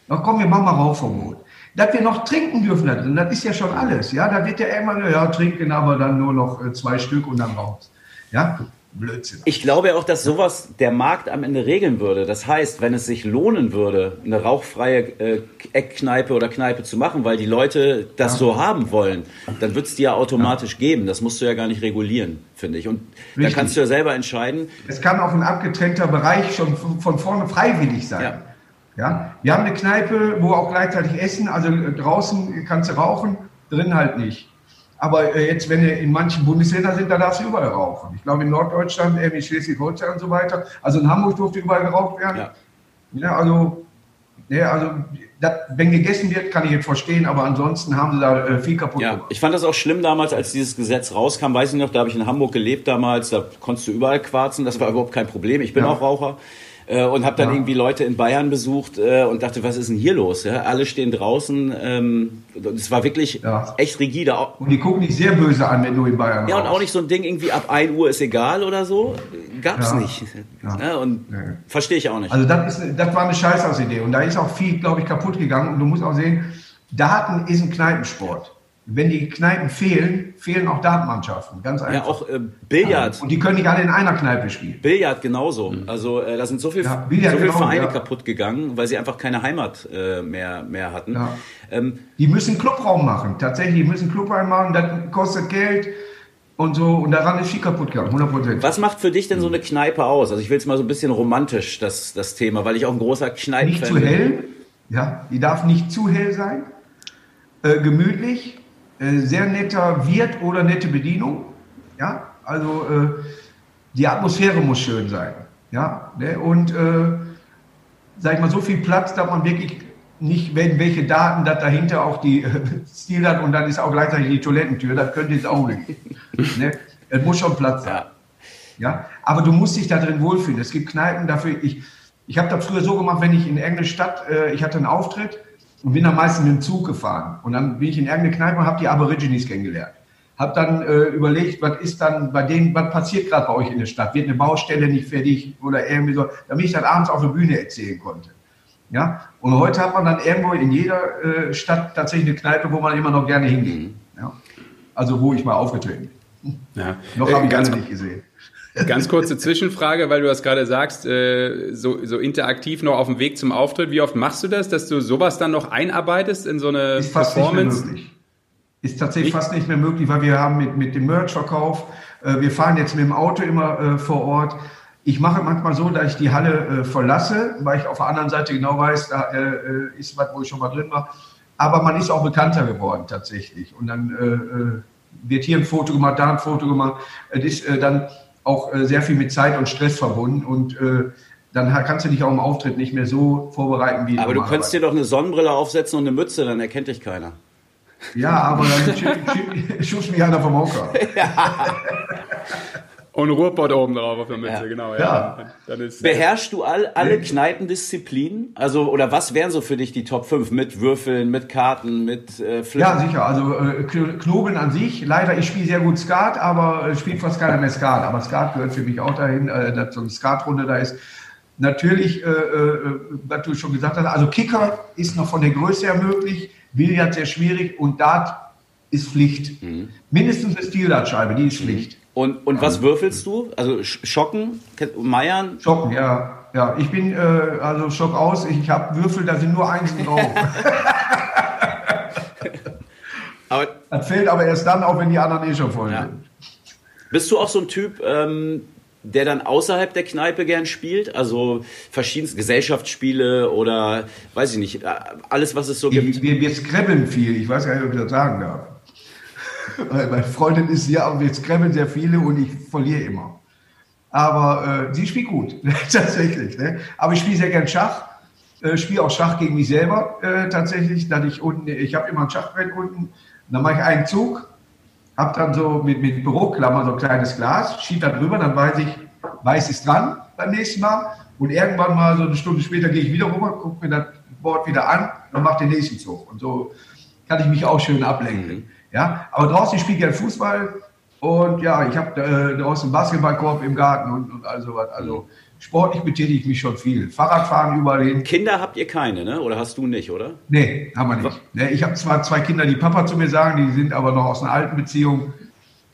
Na komm, wir machen mal Rauchverbot. Dass wir noch trinken dürfen da drin, das ist ja schon alles. Ja, da wird ja immer, ja, trinken aber dann nur noch äh, zwei Stück und dann raus. Ja, Blödsinn. Ich glaube auch, dass sowas der Markt am Ende regeln würde. Das heißt, wenn es sich lohnen würde, eine rauchfreie äh, Eckkneipe oder Kneipe zu machen, weil die Leute das ja. so haben wollen, dann wird es die ja automatisch ja. geben. Das musst du ja gar nicht regulieren, finde ich. Und da kannst du ja selber entscheiden. Es kann auch ein abgetrennter Bereich schon von vorne freiwillig sein. Ja. ja. Wir haben eine Kneipe, wo auch gleichzeitig essen, also draußen kannst du rauchen, drin halt nicht. Aber äh, jetzt, wenn ihr in manchen Bundesländern sind, da darfst du überall rauchen. Ich glaube, in Norddeutschland, in Schleswig-Holstein und so weiter. Also in Hamburg durfte überall geraucht werden. Ja. ja also, ja, also das, wenn gegessen wird, kann ich jetzt verstehen, aber ansonsten haben sie da äh, viel kaputt ja, gemacht. Ich fand das auch schlimm damals, als dieses Gesetz rauskam. Weiß ich noch, da habe ich in Hamburg gelebt damals. Da konntest du überall quarzen. Das war überhaupt kein Problem. Ich bin ja. auch Raucher. Äh, und habe dann ja. irgendwie Leute in Bayern besucht äh, und dachte, was ist denn hier los? Ja? Alle stehen draußen. Ähm, es war wirklich ja. echt rigide. Und die gucken dich sehr böse an, wenn du in Bayern Ja, und auch nicht so ein Ding irgendwie ab 1 Uhr ist egal oder so. Gab's nicht. Und nee. verstehe ich auch nicht. Also das, ist, das war eine Scheißausidee. Und da ist auch viel, glaube ich, kaputt gegangen. Und du musst auch sehen, Daten ist ein Kneipensport wenn die Kneipen fehlen, fehlen auch Datenmannschaften. Ganz einfach. Ja, auch äh, Billard. Und die können nicht alle in einer Kneipe spielen. Billard genauso. Mhm. Also äh, da sind so viele ja, so viel genau, Vereine ja. kaputt gegangen, weil sie einfach keine Heimat äh, mehr, mehr hatten. Ja. Ähm, die müssen Clubraum machen. Tatsächlich, die müssen Clubraum machen. Das kostet Geld und so. Und daran ist viel kaputt gegangen. 100 Was macht für dich denn so eine Kneipe aus? Also ich will es mal so ein bisschen romantisch, das, das Thema, weil ich auch ein großer Kneipen Nicht zu hell. Ja, die darf nicht zu hell sein. Äh, gemütlich sehr netter Wirt oder nette Bedienung. Ja, also äh, die Atmosphäre muss schön sein. Ja, ne? und äh, sag ich mal, so viel Platz, dass man wirklich nicht, wenn welche Daten das dahinter auch die äh, Stil hat und dann ist auch gleichzeitig die Toilettentür, das könnte jetzt auch nicht. ne? Es muss schon Platz sein. Ja. ja, aber du musst dich da drin wohlfühlen. Es gibt Kneipen dafür. Ich, ich habe das früher so gemacht, wenn ich in irgendeine Stadt, äh, ich hatte einen Auftritt und bin dann meistens mit dem Zug gefahren. Und dann bin ich in irgendeine Kneipe und habe die Aborigines kennengelernt. Habe dann äh, überlegt, was ist dann bei denen, was passiert gerade bei euch in der Stadt? Wird eine Baustelle nicht fertig oder irgendwie so, damit ich dann abends auf der Bühne erzählen konnte. Ja? Und heute hat man dann irgendwo in jeder äh, Stadt tatsächlich eine Kneipe, wo man immer noch gerne hingeht. Mhm. Ja? Also wo ich mal aufgetreten bin. Ja. Noch äh, habe ich ganz nicht gesehen. Ganz kurze Zwischenfrage, weil du das gerade sagst, äh, so, so interaktiv noch auf dem Weg zum Auftritt. Wie oft machst du das, dass du sowas dann noch einarbeitest in so eine ist fast Performance? Nicht mehr möglich. Ist tatsächlich nicht? fast nicht mehr möglich, weil wir haben mit, mit dem Merch-Verkauf, äh, wir fahren jetzt mit dem Auto immer äh, vor Ort. Ich mache manchmal so, dass ich die Halle verlasse, weil ich auf der anderen Seite genau weiß, da ist was, wo ich schon mal drin war. Aber man ist auch bekannter geworden tatsächlich. Und dann wird hier ein Foto gemacht, da ein Foto gemacht. Es ist dann auch äh, sehr viel mit Zeit und Stress verbunden und äh, dann kannst du dich auch im Auftritt nicht mehr so vorbereiten wie Aber du könntest dir doch eine Sonnenbrille aufsetzen und eine Mütze, dann erkennt dich keiner. Ja, aber dann schubst mich einer vom Hocker. Ja. Und Ruhrpott oben drauf auf der Mütze, Ja. genau. Ja. Ja. Dann, ist, Beherrschst du all, alle Nee. Kneipendisziplinen? Also, oder was wären so für dich die Top 5? Mit Würfeln, mit Karten, mit äh, Flippen? Ja, sicher. Also äh, Kn- Knobeln an sich. Leider, ich spiele sehr gut Skat, aber äh, spielt fast keiner mehr Skat. Aber Skat gehört für mich auch dahin, äh, dass so eine Skatrunde da ist. Natürlich, äh, äh, was du schon gesagt hast, also Kicker ist noch von der Größe her möglich, Billard sehr schwierig und Dart ist Pflicht. Mindestens eine Stildartscheibe, die ist Pflicht. Und, und was würfelst du? Also Sch- Schocken, Ke- Meiern? Schocken, ja. Ja, ich bin äh, also Schock aus. Ich habe Würfel, da sind nur Einsen drauf. Aber das fällt aber erst dann auf, wenn die anderen eh schon voll Ja. sind. bist du auch so ein Typ, ähm, der dann außerhalb der Kneipe gern spielt? Also verschiedenste Gesellschaftsspiele oder weiß ich nicht, äh, alles, was es so gibt. Wir, wir, wir scrabbeln viel. Ich weiß gar nicht, ob ich das sagen darf. Weil Meine Freundin ist ja, aber wir scrabbeln sehr viele und ich verliere immer. Aber äh, sie spielt gut, tatsächlich. Ne? Aber ich spiele sehr gern Schach. Äh, spiele auch Schach gegen mich selber äh, tatsächlich. Dass ich ich habe immer ein Schachbrett unten. Dann mache ich einen Zug, habe dann so mit, mit Büroklammer so ein kleines Glas, schiebe da drüber, dann weiß ich, weiß ist dran beim nächsten Mal. Und irgendwann mal so eine Stunde später gehe ich wieder rüber, gucke mir das Board wieder an und mache den nächsten Zug. Und so kann ich mich auch schön ablenken. Ja, aber draußen, ich spiele gerne Fußball und ja, ich habe äh, draußen einen Basketballkorb im Garten und, und all sowas. Also sportlich betätige ich mich schon viel. Fahrradfahren überall hin. Kinder habt ihr keine, ne? Oder hast du nicht, oder? Nee, haben wir nicht. Nee, ich habe zwar zwei Kinder, die Papa zu mir sagen, die sind aber noch aus einer alten Beziehung.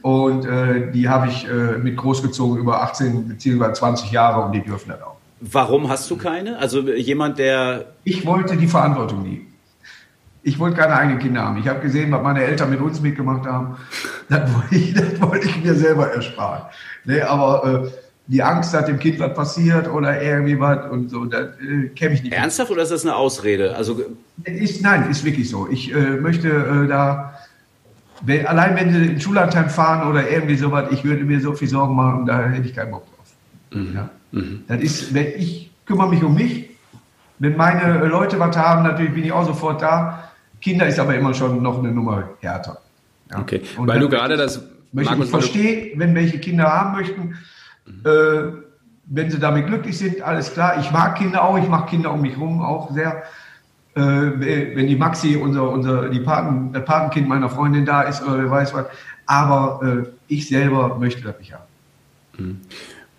Und äh, die habe ich äh, mit großgezogen über 18 bzw. 20 Jahre und die dürfen das auch. Warum hast du keine? Also jemand, der Ich wollte die Verantwortung nie. Ich wollte keine eigenen Kinder haben. Ich habe gesehen, was meine Eltern mit uns mitgemacht haben. Das wollte ich, das wollte ich mir selber ersparen. Nee, aber äh, die Angst, dass dem Kind was passiert oder irgendwie was und so, das äh, kenne ich nicht. ernsthaft oder ist das eine Ausrede? Also Ist, nein, ist wirklich so. Ich äh, möchte äh, da, wenn, allein wenn sie in Schullandheim fahren oder irgendwie sowas, ich würde mir so viel Sorgen machen da hätte ich keinen Bock drauf. Ja. Das ist, wenn ich kümmere mich um mich, wenn meine Leute was haben, natürlich bin ich auch sofort da. Kinder ist aber immer schon noch eine Nummer härter. Ja. Okay, Und weil du gerade das... Möchte, ich verstehe, wenn welche Kinder haben möchten, äh, wenn sie damit glücklich sind, alles klar. Ich mag Kinder auch, ich mag Kinder um mich rum auch sehr. Äh, wenn die Maxi, unser, unser, die Paten, das Patenkind meiner Freundin da ist oder wer weiß was. Aber äh, ich selber möchte das nicht haben.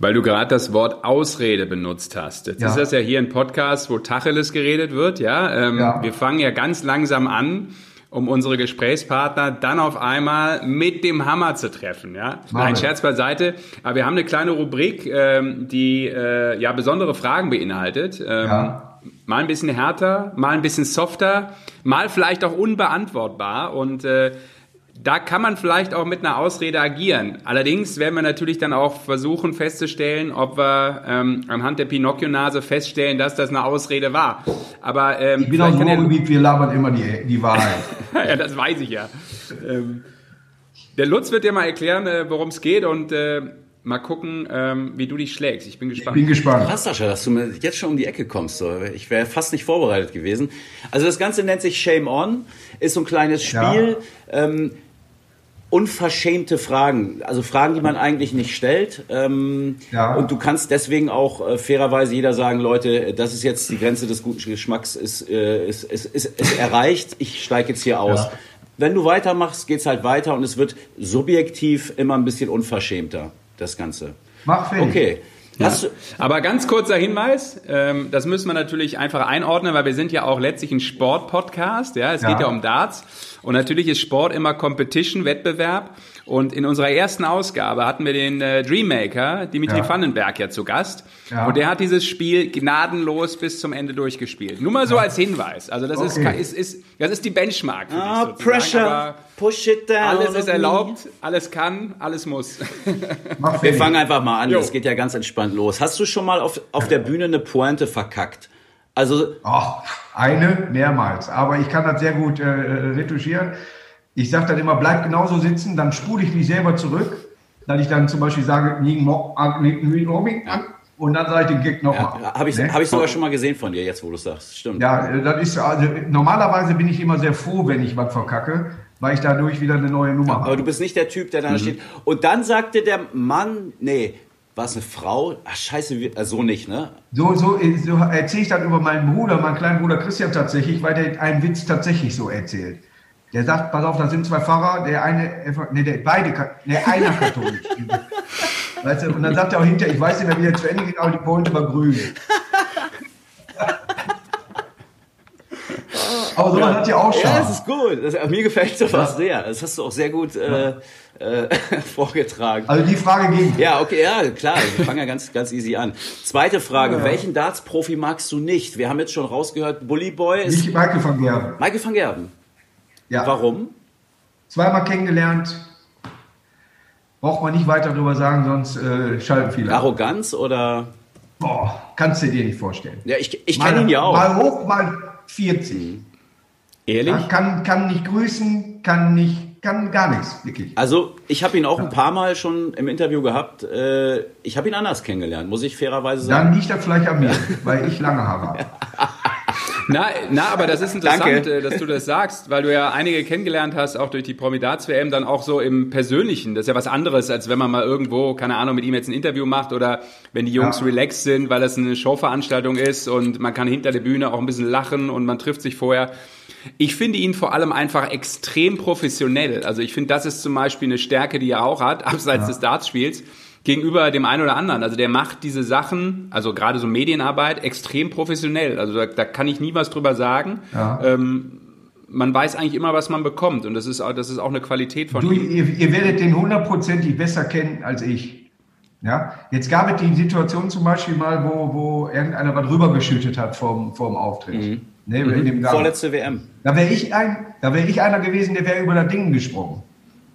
Weil du gerade das Wort Ausrede benutzt hast. Jetzt Ja. ist das ja hier ein Podcast, wo Tacheles geredet wird, ja. Ähm, Ja. Wir fangen ja ganz langsam an, um unsere Gesprächspartner dann auf einmal mit dem Hammer zu treffen, ja. Nein, wir. Scherz beiseite. Aber wir haben eine kleine Rubrik, ähm, die äh, ja besondere Fragen beinhaltet. Ähm, Ja. Mal ein bisschen härter, mal ein bisschen softer, mal vielleicht auch unbeantwortbar und äh, da kann man vielleicht auch mit einer Ausrede agieren. Allerdings werden wir natürlich dann auch versuchen festzustellen, ob wir ähm, anhand der Pinocchio-Nase feststellen, dass das eine Ausrede war. Aber ähm, Ich bin aus dem Ruhrgebiet, wir labern immer die, die Wahrheit. ja, das weiß ich ja. Ähm, der Lutz wird dir mal erklären, äh, worum es geht und äh, mal gucken, ähm, wie du dich schlägst. Ich bin gespannt. Bin gespannt. Krass, Sascha, dass du mir jetzt schon um die Ecke kommst. So. Ich wäre fast nicht vorbereitet gewesen. Also das Ganze nennt sich Shame On, ist so ein kleines Spiel. Ähm, unverschämte Fragen, also Fragen, die man eigentlich nicht stellt. Ähm, Ja. Und du kannst deswegen auch äh, fairerweise jeder sagen, Leute, das ist jetzt die Grenze des guten Geschmacks, ist, äh, ist, ist, ist, ist erreicht, ich steige jetzt hier aus. Ja. Wenn du weitermachst, geht's halt weiter und es wird subjektiv immer ein bisschen unverschämter, das Ganze. Mach fertig. Okay. Du, Aber ganz kurzer Hinweis, ähm, das müssen wir natürlich einfach einordnen, weil wir sind ja auch letztlich ein Sport-Podcast, ja, es Ja. geht ja um Darts und natürlich ist Sport immer Competition, Wettbewerb und in unserer ersten Ausgabe hatten wir den äh, Dreammaker, Dimitri Ja. Vandenberg ja zu Gast Ja. und der hat dieses Spiel gnadenlos bis zum Ende durchgespielt. Nur mal so als Hinweis, also das Okay. ist, ist, ist, das ist die Benchmark Ah, sozusagen, Pressure. aber Push it down. alles ist erlaubt, alles kann, alles muss. Wir fangen einfach mal an. Das geht ja ganz entspannt los. Hast du schon mal auf, auf der Bühne eine Pointe verkackt? Also, Ach, eine, mehrmals. Aber ich kann das sehr gut äh, retuschieren. Ich sage dann immer, bleib genauso sitzen, dann spule ich mich selber zurück, dass ich dann zum Beispiel sage, "Ning mo- an- ning- ning- ning- an", und dann sage ich den Gag nochmal. habe ich, Ne? hab ich sogar schon mal gesehen von dir, jetzt wo du sagst. Stimmt. Ja, äh, das ist also normalerweise bin ich immer sehr froh, wenn ich was verkacke. weil ich dadurch wieder eine neue Nummer Aber habe. du bist nicht der Typ, der da Mhm. steht. Und dann sagte der Mann, nee, war es eine Frau? Ach scheiße, äh, so nicht, ne? So, so, so erzähle ich dann über meinen Bruder, meinen kleinen Bruder Christian tatsächlich, weil der einen Witz tatsächlich so erzählt. Der sagt, pass auf, da sind zwei Pfarrer, der eine, ne, der beide, ne, einer katholisch. weißt du, und dann sagt er auch hinterher, ich weiß nicht mehr, wie der zu Ende geht, aber die Pointe war grün. aber sowas hat ja auch schon. Ja, das ist gut. Das, mir gefällt sowas sehr. Das hast du auch sehr gut äh, äh, vorgetragen. Also die Frage ging. Ja, okay, ja, klar. Wir fangen ja ganz, ganz easy an. Zweite Frage. Welchen Darts-Profi magst du nicht? Wir haben jetzt schon rausgehört, Bully Boy ist Nicht Michael van Gerben. Michael van Gerben. Ja. Warum? Zweimal kennengelernt. Braucht man nicht weiter drüber sagen, sonst äh, schalten viele. Arroganz oder? Boah, kannst du dir nicht vorstellen. Ja, ich, ich kenne ihn ja auch. Mal hoch, mal 40. Ehrlich? Ja, kann, kann nicht grüßen, kann nicht, kann gar nichts, wirklich. Also ich habe ihn auch ein paar Mal schon im Interview gehabt. Äh, ich habe ihn anders kennengelernt, muss ich fairerweise sagen. Dann liegt das vielleicht an mir, weil ich lange Haare habe. Na, na, aber das ist interessant, Danke. äh, dass du das sagst, weil du ja einige kennengelernt hast, auch durch die Promidats-WM, dann auch so im Persönlichen. Das ist ja was anderes, als wenn man mal irgendwo, keine Ahnung, mit ihm jetzt ein Interview macht oder wenn die Jungs Ja. relaxed sind, weil das eine Showveranstaltung ist und man kann hinter der Bühne auch ein bisschen lachen und man trifft sich vorher. Ich finde ihn vor allem einfach extrem professionell. Also ich finde, das ist zum Beispiel eine Stärke, die er auch hat, abseits des Dartspiels, gegenüber dem einen oder anderen. Also der macht diese Sachen, also gerade so Medienarbeit, extrem professionell. Also da, da kann ich nie was drüber sagen. Ja. Ähm, man weiß eigentlich immer, was man bekommt. Und das ist, auch- das ist auch eine Qualität von Du, ihm. ihr, ihr werdet den hundertprozentig besser kennen als ich. Ja? Jetzt gab es die Situation zum Beispiel mal, wo, wo irgendeiner was rübergeschüttet hat vom, vom Auftritt. Ne, in dem Gang. Vorletzte WM. Da wäre ich, ein, da wär ich einer gewesen, der wäre über das Ding gesprungen.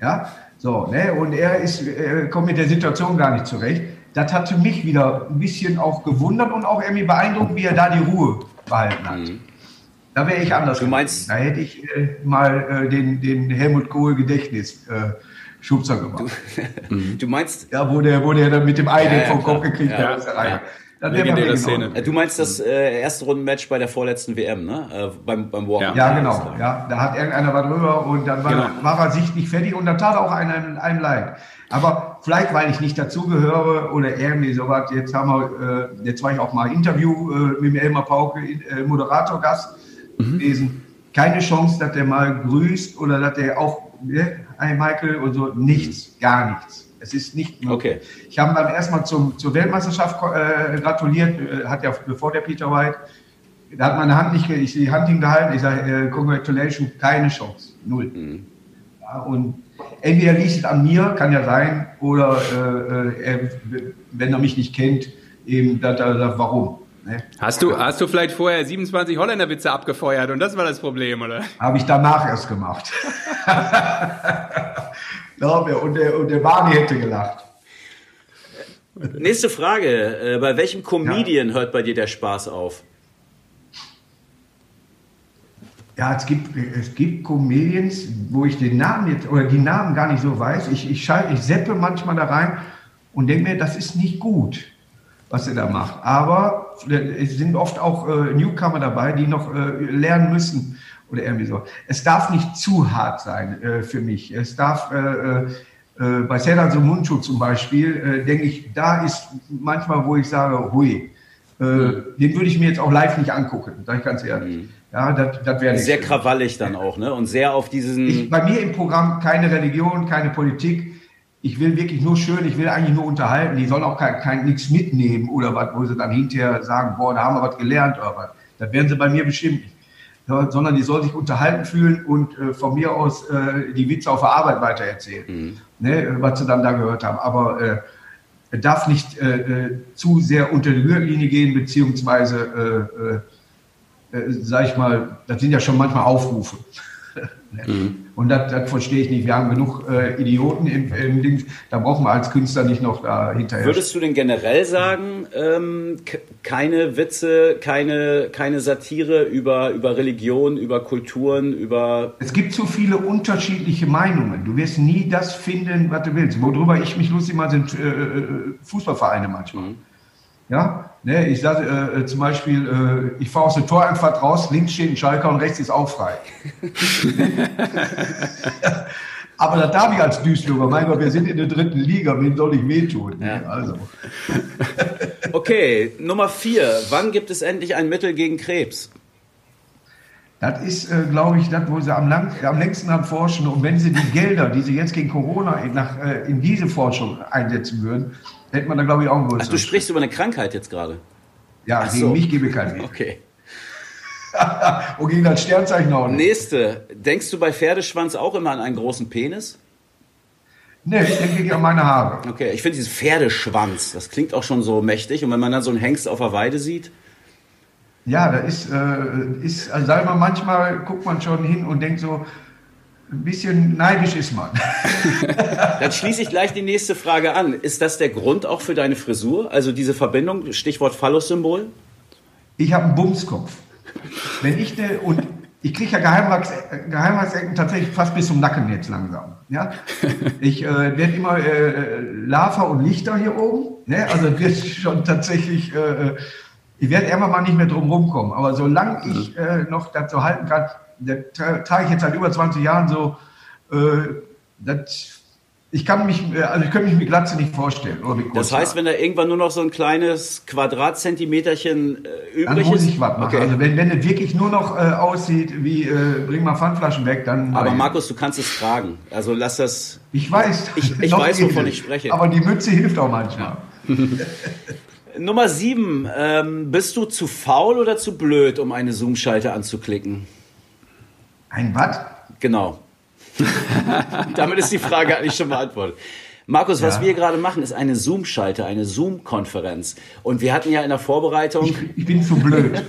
Ja, so, ne? Und er ist, äh, kommt mit der Situation gar nicht zurecht. Das hatte mich wieder ein bisschen auch gewundert und auch irgendwie beeindruckt, wie er da die Ruhe behalten hat. Da wäre ich anders. Du meinst- gewesen. Da hätte ich äh, mal äh, den, den Helmut Kohl Gedächtnis äh, Schubser gemacht. Du meinst, Ja, wo der, wo der dann mit dem Ei Ja, den ja, vom klar. Kopf gekriegt Ja, hat ja. Legendäre Szene. genau. du meinst das äh, erste Rundenmatch bei der vorletzten WM, ne? Äh, beim beim Walk. Ja. Ja, genau. Ja, da hat irgendeiner was drüber und dann war, Genau. war er sichtlich fertig und dann tat auch einem, einem leid. Aber vielleicht, weil ich nicht dazugehöre oder irgendwie sowas, jetzt haben wir, äh, jetzt war ich auch mal Interview äh, mit dem Elmar Pauke, äh, Moderatorgast gewesen. Keine Chance, dass der mal grüßt oder dass der auch, ne, hey Michael und so, nichts, gar nichts. Es ist nicht möglich. Okay. Ich habe beim ersten Mal zum, zur Weltmeisterschaft äh, gratuliert, äh, hat ja bevor der Peter White, da hat meine Hand nicht, ich die Hand hingehalten, ich sage, äh, Congratulations, keine Chance, null. Ja, und entweder liegt es an mir, kann ja sein, oder äh, äh, er, wenn er mich nicht kennt, eben, dass er sagt, warum. Ne? Hast du, hast du vielleicht vorher 27 Holländerwitze abgefeuert und das war das Problem, oder? Habe ich danach erst gemacht. Glaub mir, und, der, und der Barney hätte gelacht. Nächste Frage. Äh, bei welchem Comedian hört bei dir der Spaß auf? Ja, es gibt, es gibt Comedians, wo ich den Namen jetzt oder die Namen gar nicht so weiß. Ich, ich, schalte, ich seppe manchmal da rein und denke mir, das ist nicht gut, was er da macht. Aber es sind oft auch äh, Newcomer dabei, die noch äh, lernen müssen oder irgendwie so. Es darf nicht zu hart sein äh, für mich. Es darf äh, äh, äh, bei Serdar Mundschuh zum Beispiel, äh, denke ich, da ist manchmal, wo ich sage, hui, äh, den würde ich mir jetzt auch live nicht angucken, sage ich ganz ehrlich. Ja, das, das wäre Sehr schön. krawallig dann auch, ne? Und sehr auf diesen. Ich, bei mir im Programm keine Religion, keine Politik. Ich will wirklich nur schön, ich will eigentlich nur unterhalten. Die sollen auch kein, kein nichts mitnehmen oder was, wo sie dann hinterher sagen, boah, da haben wir was gelernt oder was. Das werden sie bei mir bestimmt nicht. Sondern die sollen sich unterhalten fühlen und äh, von mir aus äh, die Witze auf der Arbeit weitererzählen, ne, was sie dann da gehört haben. Aber äh, darf nicht äh, äh, zu sehr unter die Gürtellinie gehen, beziehungsweise, äh, äh, sag ich mal, das sind ja schon manchmal Aufrufe. Und das, das verstehe ich nicht. Wir haben genug äh, Idioten im, im Ding. Da brauchen wir als Künstler nicht noch da hinterher. Würdest du denn generell sagen, ähm, keine Witze, keine, keine Satire über, über Religion, über Kulturen, über. es gibt zu viele unterschiedliche Meinungen. Du wirst nie das finden, was du willst. Worüber ich mich lustig mache, sind äh, äh, Fußballvereine manchmal. Ja, Ne, ich sage äh, zum Beispiel, äh, ich fahre aus der Toreinfahrt raus, links steht ein Schalker und rechts ist auch frei. Aber das darf ich als Duisburger. Mein Gott, wir sind in der dritten Liga, wem soll ich wehtun? Ja. Also, Okay, Nummer vier. Wann gibt es endlich ein Mittel gegen Krebs? das ist, äh, glaube ich, das, wo sie am, lang, am längsten am forschen. Und wenn sie die Gelder, die sie jetzt gegen Corona in, nach, äh, in diese Forschung einsetzen würden, hätte man da, glaube ich, auch einen Ach, du sprichst über eine Krankheit jetzt gerade. Ja, Ach gegen so. mich gebe ich keinen Weg. Okay. Und gegen das Sternzeichen auch nicht. Nächste. Denkst du bei Pferdeschwanz auch immer an einen großen Penis? Nee, ich denke ich an meine Haare. Okay, ich finde dieses Pferdeschwanz, das klingt auch schon so mächtig. Und wenn man dann so einen Hengst auf der Weide sieht, Ja, da ist, äh, ist also sag mal, manchmal guckt man schon hin und denkt so, ein bisschen neidisch ist man. dann schließe ich gleich die nächste Frage an. Ist das der Grund auch für deine Frisur? Also diese Verbindung, Stichwort Phallus-Symbol? Ich habe einen Bumskopf. Wenn ich ne, und ich kriege ja Geheimwachs, Geheimratsecken tatsächlich fast bis zum Nacken jetzt langsam. Ja? Ich äh, werde immer äh, Lava und Lichter hier oben. Ne? Also wird schon tatsächlich, äh, äh, ich werde irgendwann mal nicht mehr drum rumkommen. Aber solange ich äh, noch so halten kann, das tra- trage ich jetzt seit über 20 Jahren so, äh, das, ich kann mich, äh, also ich könnte mich mit Glatze nicht vorstellen. Das heißt, wenn da irgendwann nur noch so ein kleines Quadratzentimeterchen äh, Dann übrig muss ist. ich was machen. Okay. Also wenn, wenn es wirklich nur noch äh, aussieht wie äh, bring mal Pfandflaschen weg, dann. Aber nein. Markus, du kannst es tragen. Also lass das. ich weiß. Ich- ich weiß, wovon ich spreche. Aber die Mütze hilft auch manchmal. Nummer sieben. Ähm, bist du zu faul oder zu blöd, um eine Zoom-Schalte anzuklicken? Ein was? Genau. Damit ist die Frage eigentlich schon beantwortet. Markus, was Ja. wir gerade machen, ist eine Zoom-Schalte, eine Zoom-Konferenz. Und wir hatten ja in der Vorbereitung. Ich, ich bin zu blöd.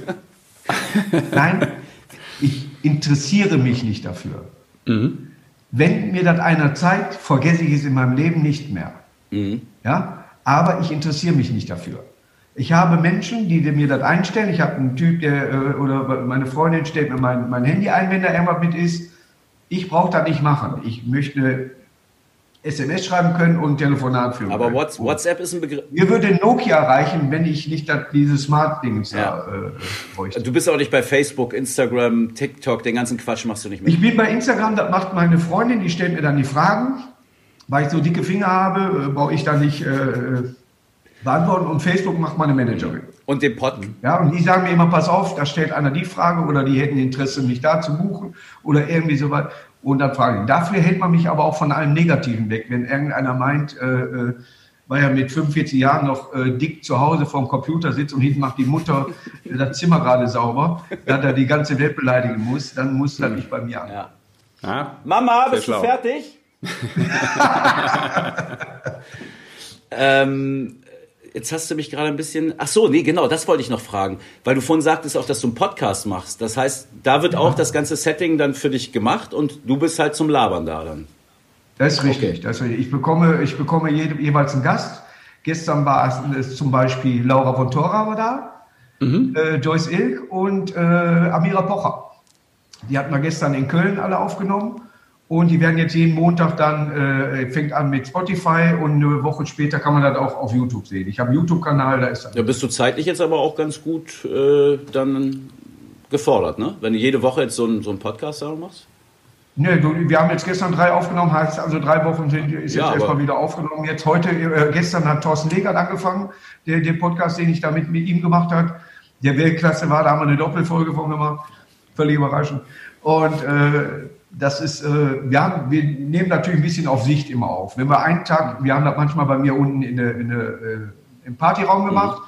Nein, ich interessiere mich nicht dafür. Wenn mir das einer zeigt, vergesse ich es in meinem Leben nicht mehr. Ja? Aber ich interessiere mich nicht dafür. Ich habe Menschen, die mir das einstellen. Ich habe einen Typ, der, äh, oder meine Freundin stellt mir mein, mein Handy ein, wenn da irgendwas mit ist. Ich brauche das nicht machen. Ich möchte SMS schreiben können und Telefonat führen Aber können. Whats- WhatsApp ist ein Begriff. Mir würde Nokia reichen, wenn ich nicht das, diese Smart-Dings Ja. da äh, bräuchte. Du bist auch nicht bei Facebook, Instagram, TikTok, den ganzen Quatsch machst du nicht mit. Ich bin bei Instagram, das macht meine Freundin, die stellt mir dann die Fragen. Weil ich so dicke Finger habe, äh, brauche ich da nicht äh, beantworten. Und Facebook macht meine Managerin. Und den Pod. Ja, und die sagen mir immer, pass auf, da stellt einer die Frage oder die hätten Interesse, mich da zu buchen oder irgendwie sowas. Und dann frage ich. Dafür hält man mich aber auch von allem Negativen weg. Wenn irgendeiner meint, äh, äh, weil er mit 45 Jahren noch äh, dick zu Hause vorm Computer sitzt und hinten macht die Mutter das Zimmer gerade sauber, dass er die ganze Welt beleidigen muss, dann muss das nicht bei mir an. Ja. Ja? Mama, Sehr bist du fertig? ähm, jetzt hast du mich gerade ein bisschen. Ach so, nee, genau, das wollte ich noch fragen, weil du vorhin sagtest auch, dass du einen Podcast machst. Das heißt, da wird auch das ganze Setting dann für dich gemacht und du bist halt zum Labern da dann. Das ist richtig. Das ist richtig. Ich bekomme, ich bekomme jede, jeweils einen Gast. Gestern war es zum Beispiel Laura von Tora war da, äh, Joyce Ilk und äh, Amira Pocher. Die hatten wir gestern in Köln alle aufgenommen. Und die werden jetzt jeden Montag dann, äh, fängt an mit Spotify und eine Woche später kann man das auch auf YouTube sehen. Ich habe einen YouTube-Kanal, da ist das. Da bist du zeitlich jetzt aber auch ganz gut äh, dann gefordert, ne? Wenn du jede Woche jetzt so einen, so einen Podcast da machst. Ne, du, wir haben jetzt gestern drei aufgenommen, heißt also drei Wochen sind, ist Ja, jetzt erstmal wieder aufgenommen. Jetzt heute, äh, gestern hat Thorsten Legert angefangen, der, der Podcast, den ich da mit, mit ihm gemacht habe. Der Weltklasse war, da haben wir eine Doppelfolge von gemacht. Völlig überraschend. Und äh, das ist, äh, wir, haben, wir nehmen natürlich ein bisschen auf Sicht immer auf. Wenn wir einen Tag, wir haben das manchmal bei mir unten in der, in der, äh, im Partyraum gemacht.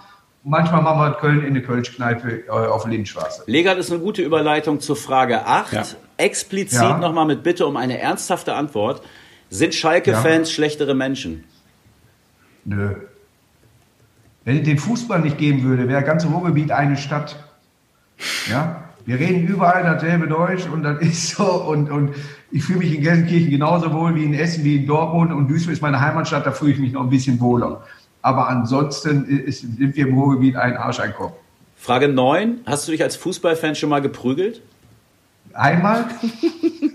Und manchmal machen wir in Köln in der Kölsch-Kneipe äh, auf der Lindenstraße. Legert ist eine gute Überleitung zur Frage 8. Ja. Explizit Ja. nochmal mit Bitte um eine ernsthafte Antwort. Sind Schalke-Fans schlechtere Menschen? Nö. Wenn es den Fußball nicht geben würde, wäre ganz Ruhrgebiet eine Stadt. Ja? Wir reden überall dasselbe Deutsch und das ist so. Und, und ich fühle mich in Gelsenkirchen genauso wohl wie in Essen, wie in Dortmund. Und Duisburg ist meine Heimatstadt, da fühle ich mich noch ein bisschen wohler. Aber ansonsten ist, sind wir im Ruhrgebiet ein Arsch, ein Kopf. Frage 9. Hast du dich als Fußballfan schon mal geprügelt? Einmal?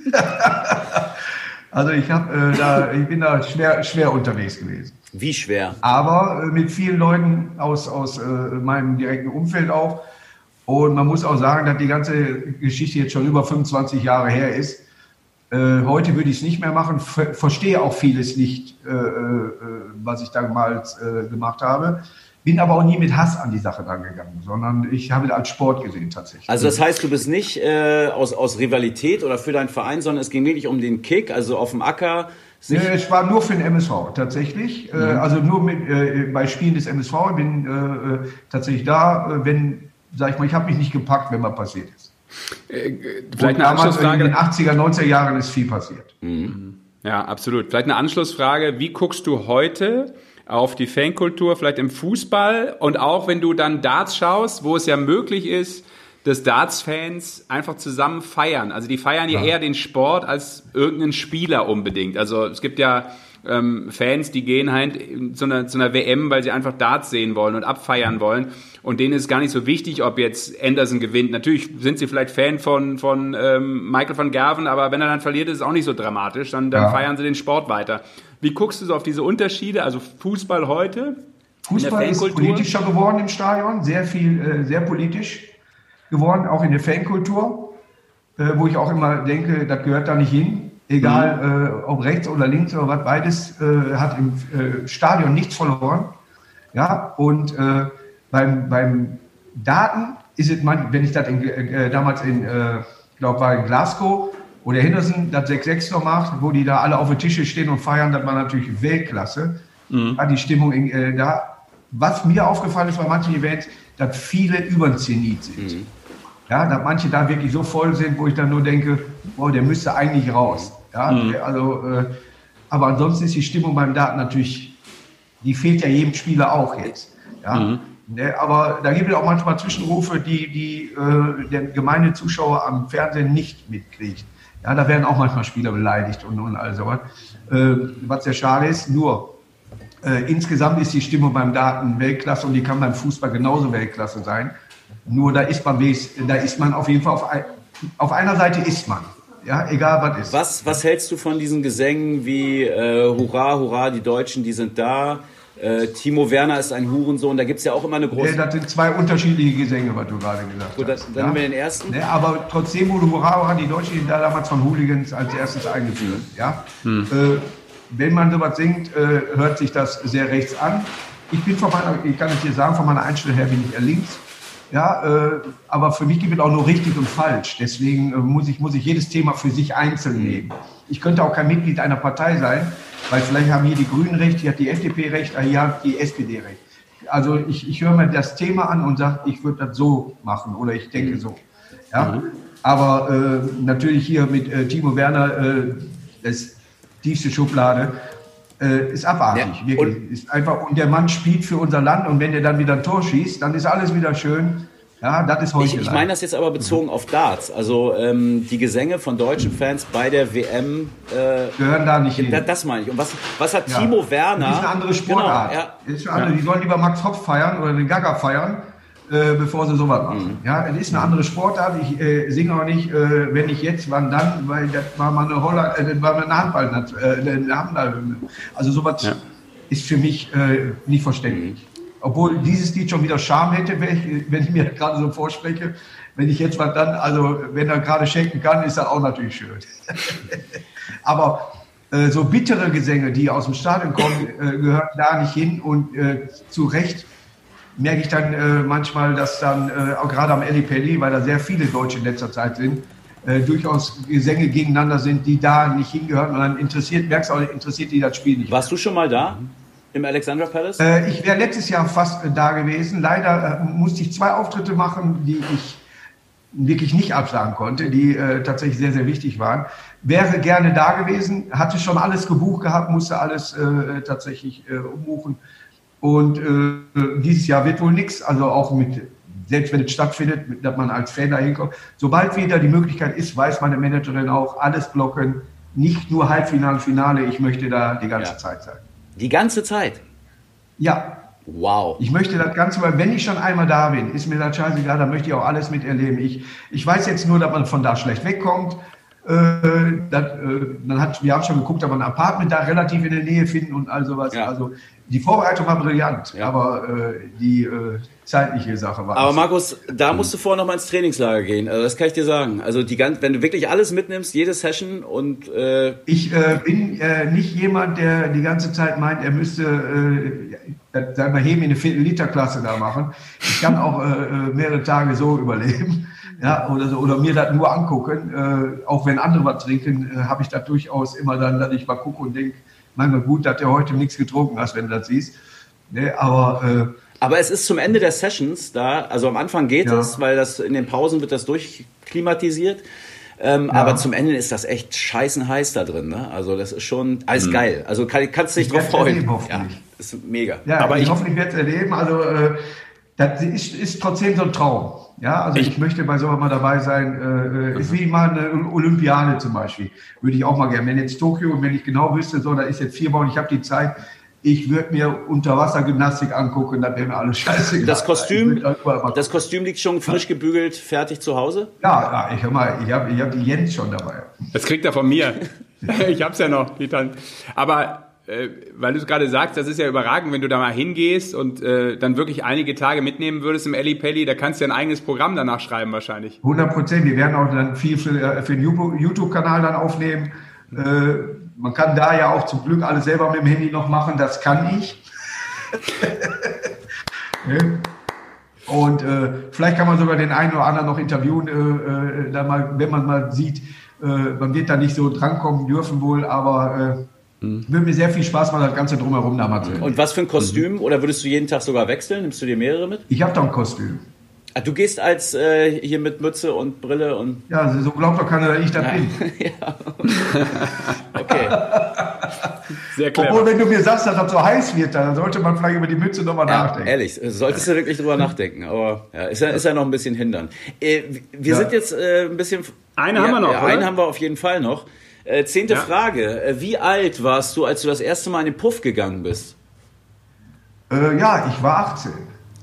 also ich, hab, äh, da, ich bin da schwer, schwer unterwegs gewesen. Wie schwer? Aber äh, mit vielen Leuten aus, aus äh, meinem direkten Umfeld auch. Und man muss auch sagen, dass die ganze Geschichte jetzt schon über 25 Jahre her ist. Äh, heute würde ich es nicht mehr machen, ver verstehe auch vieles nicht, äh, äh, was ich damals gemacht habe. Bin aber auch nie mit Hass an die Sache rangegangen, sondern ich habe es als Sport gesehen tatsächlich. Also das heißt, du bist nicht aus, aus Rivalität oder für deinen Verein, sondern es ging wirklich um den Kick, also auf dem Acker. Nee, es war nur für den MSV tatsächlich. Mhm. Also nur mit, bei Spielen des MSV. Ich bin tatsächlich da, wenn, sag ich mal, ich habe mich nicht gepackt, wenn was passiert ist. Äh, vielleicht eine Anschlussfrage. In den 80er, 90er Jahren ist viel passiert. Mhm. Ja, absolut. Vielleicht eine Anschlussfrage. Wie guckst du heute auf die Fankultur, vielleicht im Fußball und auch wenn du dann Darts schaust, wo es ja möglich ist, dass Darts-Fans einfach zusammen feiern. Also die feiern ja, ja eher den Sport als irgendeinen Spieler unbedingt. Also es gibt ja ähm, Fans, die gehen halt zu einer, zu einer WM, weil sie einfach Darts sehen wollen und abfeiern wollen. Und denen ist gar nicht so wichtig, ob jetzt Anderson gewinnt. Natürlich sind sie vielleicht Fan von, von ähm, Michael van Gerven, aber wenn er dann verliert, ist es auch nicht so dramatisch. Dann, dann ja. feiern sie den Sport weiter. Wie guckst du so auf diese Unterschiede? Also Fußball heute? Fußball ist politischer geworden im Stadion, sehr viel, äh, sehr politisch geworden, auch in der Fankultur, äh, wo ich auch immer denke, das gehört da nicht hin egal mhm. äh, ob rechts oder links oder was, beides äh, hat im äh, Stadion nichts verloren. Ja, und äh, beim, beim Daten ist es, man, wenn ich das in, äh, damals in, äh, glaube war in Glasgow oder Henderson das 6-6 noch macht, wo die da alle auf den Tische stehen und feiern, das war natürlich Weltklasse. Mhm. Ja, die Stimmung in, äh, da. Was mir aufgefallen ist bei manchen Events, dass viele über den Zenit sind. Mhm. Ja, dass manche da wirklich so voll sind, wo ich dann nur denke, boah, der müsste eigentlich raus. Ja, mhm. also, äh, aber ansonsten ist die Stimmung beim Daten natürlich, die fehlt ja jedem Spieler auch jetzt. Ja. Mhm. Ne, aber da gibt es auch manchmal Zwischenrufe, die, die äh, der gemeine Zuschauer am Fernsehen nicht mitkriegt. Ja, da werden auch manchmal Spieler beleidigt und, und all sowas. Äh, was sehr schade ist, nur äh, insgesamt ist die Stimmung beim Daten Weltklasse und die kann beim Fußball genauso Weltklasse sein. Nur da ist man, da ist man auf jeden Fall auf, auf einer Seite ist man. Ja, egal was ist. Was, was hältst du von diesen Gesängen wie äh, Hurra, Hurra, die Deutschen, die sind da? Äh, Timo Werner ist ein Hurensohn, da gibt es ja auch immer eine große. Ja, das sind zwei unterschiedliche Gesänge, was du gerade gesagt Gut, hast. Dann ja? haben wir den ersten. Ne, aber trotzdem wurde Hurra, Hurra, die Deutschen die da damals von Hooligans als erstes eingeführt. Ja? Hm. Äh, wenn man sowas singt, äh, hört sich das sehr rechts an. Ich bin von meiner, ich kann es dir sagen, von meiner Einstellung her bin ich eher links. Ja, äh, aber für mich gibt es auch nur richtig und falsch. Deswegen äh, muss, ich, muss ich jedes Thema für sich einzeln nehmen. Ich könnte auch kein Mitglied einer Partei sein, weil vielleicht haben hier die Grünen recht, hier hat die FDP recht, hier hat die SPD recht. Also ich, ich höre mir das Thema an und sage, ich würde das so machen oder ich denke so. Ja? Mhm. Aber äh, natürlich hier mit äh, Timo Werner, äh, das tiefste Schublade äh, ist abartig, ja. wirklich. Ist einfach, und der Mann spielt für unser Land und wenn der dann wieder ein Tor schießt, dann ist alles wieder schön. Ja, das ist heute. Ich, ich meine das jetzt aber bezogen auf Darts. Also ähm, die Gesänge von deutschen Fans bei der WM äh, gehören da nicht hin. Das, das meine ich. Und was, was hat ja. Timo Werner? Das ist eine andere Sportart. Genau, ja. ist eine andere. Die sollen lieber Max Hopf feiern oder den Gaga feiern, äh, bevor sie sowas machen. Mhm. Ja, es ist eine andere Sportart. Ich äh, singe auch nicht, äh, wenn ich jetzt, wann dann, weil das war mal eine Holland, äh, das war eine Handball, äh, eine Handball. Also sowas ja. ist für mich nicht verständlich. Obwohl dieses Lied schon wieder Charme hätte, wenn ich, wenn ich mir gerade so vorspreche. Wenn ich jetzt mal dann, also wenn er gerade schenken kann, ist das auch natürlich schön. Aber so bittere Gesänge, die aus dem Stadion kommen, gehören da nicht hin und zu Recht merke ich dann äh, manchmal, dass dann äh, auch gerade am Pelli, weil da sehr viele Deutsche in letzter Zeit sind, äh, durchaus Gesänge gegeneinander sind, die da nicht hingehören. Und dann interessiert, merkst du auch, interessiert die das Spiel nicht. Warst du schon mal da? Im Alexandra Palace? Äh, ich wäre letztes Jahr fast äh, da gewesen. Leider äh, musste ich zwei Auftritte machen, die ich wirklich nicht absagen konnte, die tatsächlich sehr, sehr wichtig waren. Wäre gerne da gewesen, hatte schon alles gebucht gehabt, musste alles tatsächlich umbuchen und äh, dieses Jahr wird wohl nichts, also auch mit, selbst wenn es stattfindet, dass man als Fan da hinkommt. Sobald wieder die Möglichkeit ist, weiß meine Managerin auch, alles blocken, nicht nur Halbfinale, Finale, ich möchte da die ganze ja. Zeit sein. Die ganze Zeit? Ja. Wow. Ich möchte das Ganze, weil wenn ich schon einmal da bin, ist mir das scheißegal, dann möchte ich auch alles miterleben. Ich, ich weiß jetzt nur, dass man von da schlecht wegkommt. Äh, das, äh, dann hat, wir haben schon geguckt, ob wir ein Apartment da relativ in der Nähe finden und all sowas. Ja. Also die Vorbereitung war brillant, Ja. aber äh, die äh, zeitliche Sache war. Aber. Markus, da musst du vorher noch mal ins Trainingslager gehen. Also das kann ich dir sagen. Also die ganz, wenn du wirklich alles mitnimmst, jede Session und äh, Ich äh, bin nicht jemand, der die ganze Zeit meint, er müsste, äh, sagen wir, Heben in eine Viertel-Liter-Klasse da machen. Ich kann auch äh, äh, mehrere Tage so überleben. Ja, oder, so, oder mir das nur angucken. Äh, auch wenn andere was trinken, äh, habe ich das durchaus immer dann, dass ich mal gucke und denke, manchmal gut, dass du heute nichts getrunken hast, wenn du das siehst. Ne, aber äh, Aber es ist zum Ende der Sessions da, also am Anfang geht Ja. es, weil das in den Pausen wird das durchklimatisiert. Ähm, Aber zum Ende ist das echt scheißen heiß da drin. Ne? Also das ist schon alles geil. Also kann, kannst du dich Ich drauf freuen. erleben, Ja, ist mega. Ja, Aber ich, ich- hoffe, ich werde es erleben. Also, äh, das ist, ist trotzdem so ein Traum. Ja, also ich, möchte bei sowas mal dabei sein. Äh, ist wie mal eine Olympiade zum Beispiel. Würde ich auch mal gerne. Wenn jetzt Tokio und wenn ich genau wüsste, so, da ist jetzt vier Wochen, ich habe die Zeit, ich würde mir Unterwassergymnastik angucken, dann wäre mir alles scheiße. Das Kostüm, das Kostüm liegt schon frisch gebügelt, fertig zu Hause. ja, ja, ich hör mal, ich habe ich hab die Jens schon dabei. Das kriegt er von mir. ich hab's ja noch. die Tan- Aber äh, weil du es gerade sagst, das ist ja überragend, wenn du da mal hingehst und äh, dann wirklich einige Tage mitnehmen würdest im Elli Pelli, da kannst du ja ein eigenes Programm danach schreiben wahrscheinlich. 100 Prozent. Wir werden auch dann viel für, äh, für den YouTube- YouTube-Kanal dann aufnehmen. Äh, man kann da ja auch zum Glück alles selber mit dem Handy noch machen. Das kann ich. Ne? Und äh, vielleicht kann man sogar den einen oder anderen noch interviewen, da mal, wenn man mal sieht, man wird da nicht so drankommen dürfen wohl, aber äh, würde mir sehr viel Spaß machen, das Ganze drumherum da mal zu Und was für ein Kostüm? Oder würdest du jeden Tag sogar wechseln? Nimmst du dir mehrere mit? Ich habe da ein Kostüm. Ah, du gehst als äh, hier mit Mütze und Brille und Ja, so glaubt doch keiner, dass ich das bin. okay. Sehr Obwohl, clever. wenn du mir sagst, dass das so heiß wird, dann sollte man vielleicht über die Mütze nochmal Ja, nachdenken. ehrlich, solltest du wirklich drüber nachdenken. Aber ja, ist ja, ist ja noch ein bisschen hindern. Äh, wir Ja. sind jetzt äh, ein bisschen. Eine haben wir noch, Ja, oder? einen haben wir auf jeden Fall noch. Äh, zehnte Ja. Frage. Äh, wie alt warst du, als du das erste Mal in den Puff gegangen bist? Äh, ja, ich war 18.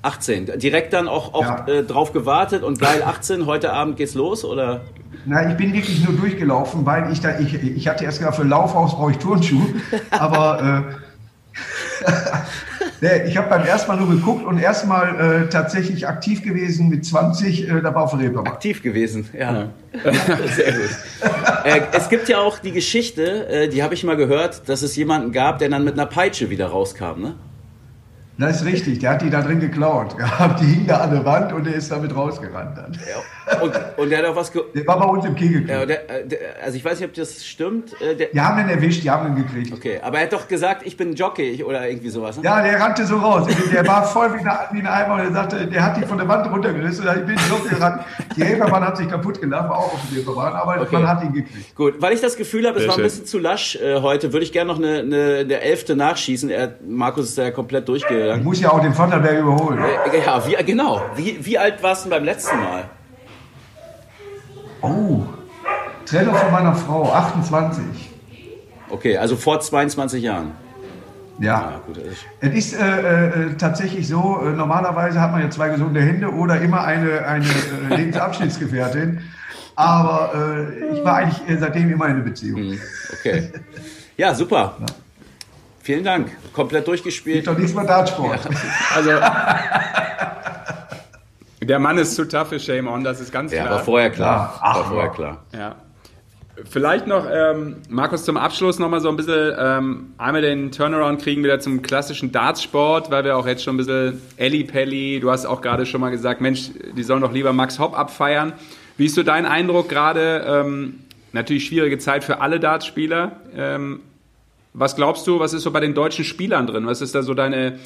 18. Direkt dann auch, auch Ja. äh, drauf gewartet und geil 18, heute Abend geht's los? Oder? Na, ich bin wirklich nur durchgelaufen, weil ich da, ich, ich hatte erst gedacht, für Laufhaus brauche ich Turnschuhe, aber äh, nee, ich habe beim ersten Mal nur geguckt und erstmal äh, tatsächlich aktiv gewesen mit 20, äh, da war auf der Reeperbahn. Aktiv gewesen, ja. Sehr gut. Äh, es gibt ja auch die Geschichte, äh, die habe ich mal gehört, dass es jemanden gab, der dann mit einer Peitsche wieder rauskam, ne? Das ist richtig, der hat die da drin geklaut gehabt, die hing da an der Wand und der ist damit rausgerannt dann. Und, und der hat auch was ge Der war bei uns im Kegelclub. ja, der, äh, der, Also ich weiß nicht, ob das stimmt. Äh, der, Die haben ihn erwischt, die haben ihn gekriegt. okay, aber er hat doch gesagt, ich bin Jockey oder irgendwie sowas. Ne? Ja, der rannte so raus. Der war voll wie eine, wie eine Eimer und er sagte, der hat die von der Wand runtergerissen. Ich bin so gerannt. Die Helfermann hat sich kaputt gelacht, war auch auf dem Helfermann, aber Okay. man hat ihn gekriegt. Gut, weil ich das Gefühl habe, es war ein bisschen zu lasch äh, heute, würde ich gerne noch eine, eine, der Elfte nachschießen. Er, Markus ist ja komplett Ich durchgegangen. muss ja auch den Vanderberg überholen. Äh, Ja, wie, genau. Wie, wie alt warst du beim letzten Mal? Oh, Trennung von meiner Frau, 28. Okay, also vor 22 Jahren. Ah, Ja. gut, das ist- Es ist äh, äh, tatsächlich so, äh, normalerweise hat man ja zwei gesunde Hände oder immer eine, eine äh, Lebensabschnittsgefährtin. Aber äh, ich war eigentlich äh, seitdem immer in einer Beziehung. Okay. Ja, super. Vielen Dank. Komplett durchgespielt. doch nichts mehr Dartsport. Also der Mann ist zu tough für Shame On, das ist ganz Ja, klar. war vorher klar. Ja, ach, war vorher ja. klar. Ja. Vielleicht noch, ähm, Markus, zum Abschluss noch mal so ein bisschen ähm, einmal den Turnaround kriegen wieder zum klassischen Dartsport, weil wir auch jetzt schon ein bisschen Elli Pelli, du hast auch gerade schon mal gesagt, Mensch, die sollen doch lieber Max Hopp abfeiern. Wie ist so dein Eindruck gerade? Ähm, natürlich schwierige Zeit für alle Dartspieler. Ähm, was glaubst du, was ist so bei den deutschen Spielern drin? Was ist da so deine,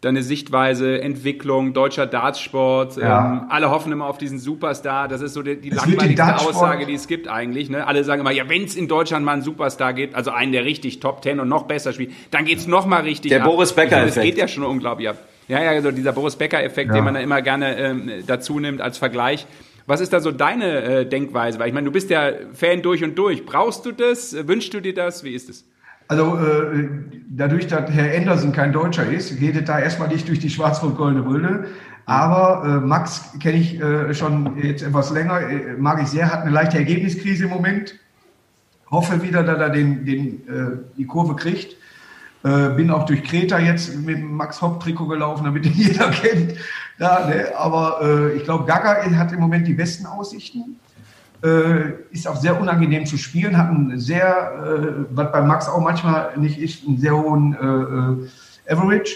deine Sichtweise, Entwicklung, deutscher Dartsport? Ja. Ähm, alle hoffen immer auf diesen Superstar. Das ist so die, die langweiligste Aussage, die es gibt eigentlich. Ne? Alle sagen immer, ja, wenn es in Deutschland mal einen Superstar gibt, also einen, der richtig Top Ten und noch besser spielt, dann geht's noch mal richtig Der ab. Boris Becker-Effekt. Das geht ja schon unglaublich ab. Ja, ja, so dieser Boris Becker-Effekt, Ja. den man da immer gerne ähm, dazu nimmt als Vergleich. Was ist da so deine äh, Denkweise? Weil ich meine, du bist ja Fan durch und durch. Brauchst du das? Wünschst du dir das? Wie ist es? Also äh, dadurch, dass Herr Anderson kein Deutscher ist, geht es da erstmal nicht durch die schwarz-rot-goldene Brille. Aber äh, Max kenne ich äh, schon jetzt etwas länger, äh, mag ich sehr, hat eine leichte Ergebniskrise im Moment. hoffe wieder, dass er den, den, äh, die Kurve kriegt. Bin auch durch Kreta jetzt mit dem Max Hopp-Trikot gelaufen, damit ihn jeder kennt. Ja, ne? Aber ich glaube, Gaga hat im Moment die besten Aussichten. Äh, ist auch sehr unangenehm zu spielen, hat einen sehr, äh, was bei Max auch manchmal nicht ist, einen sehr hohen äh, Average.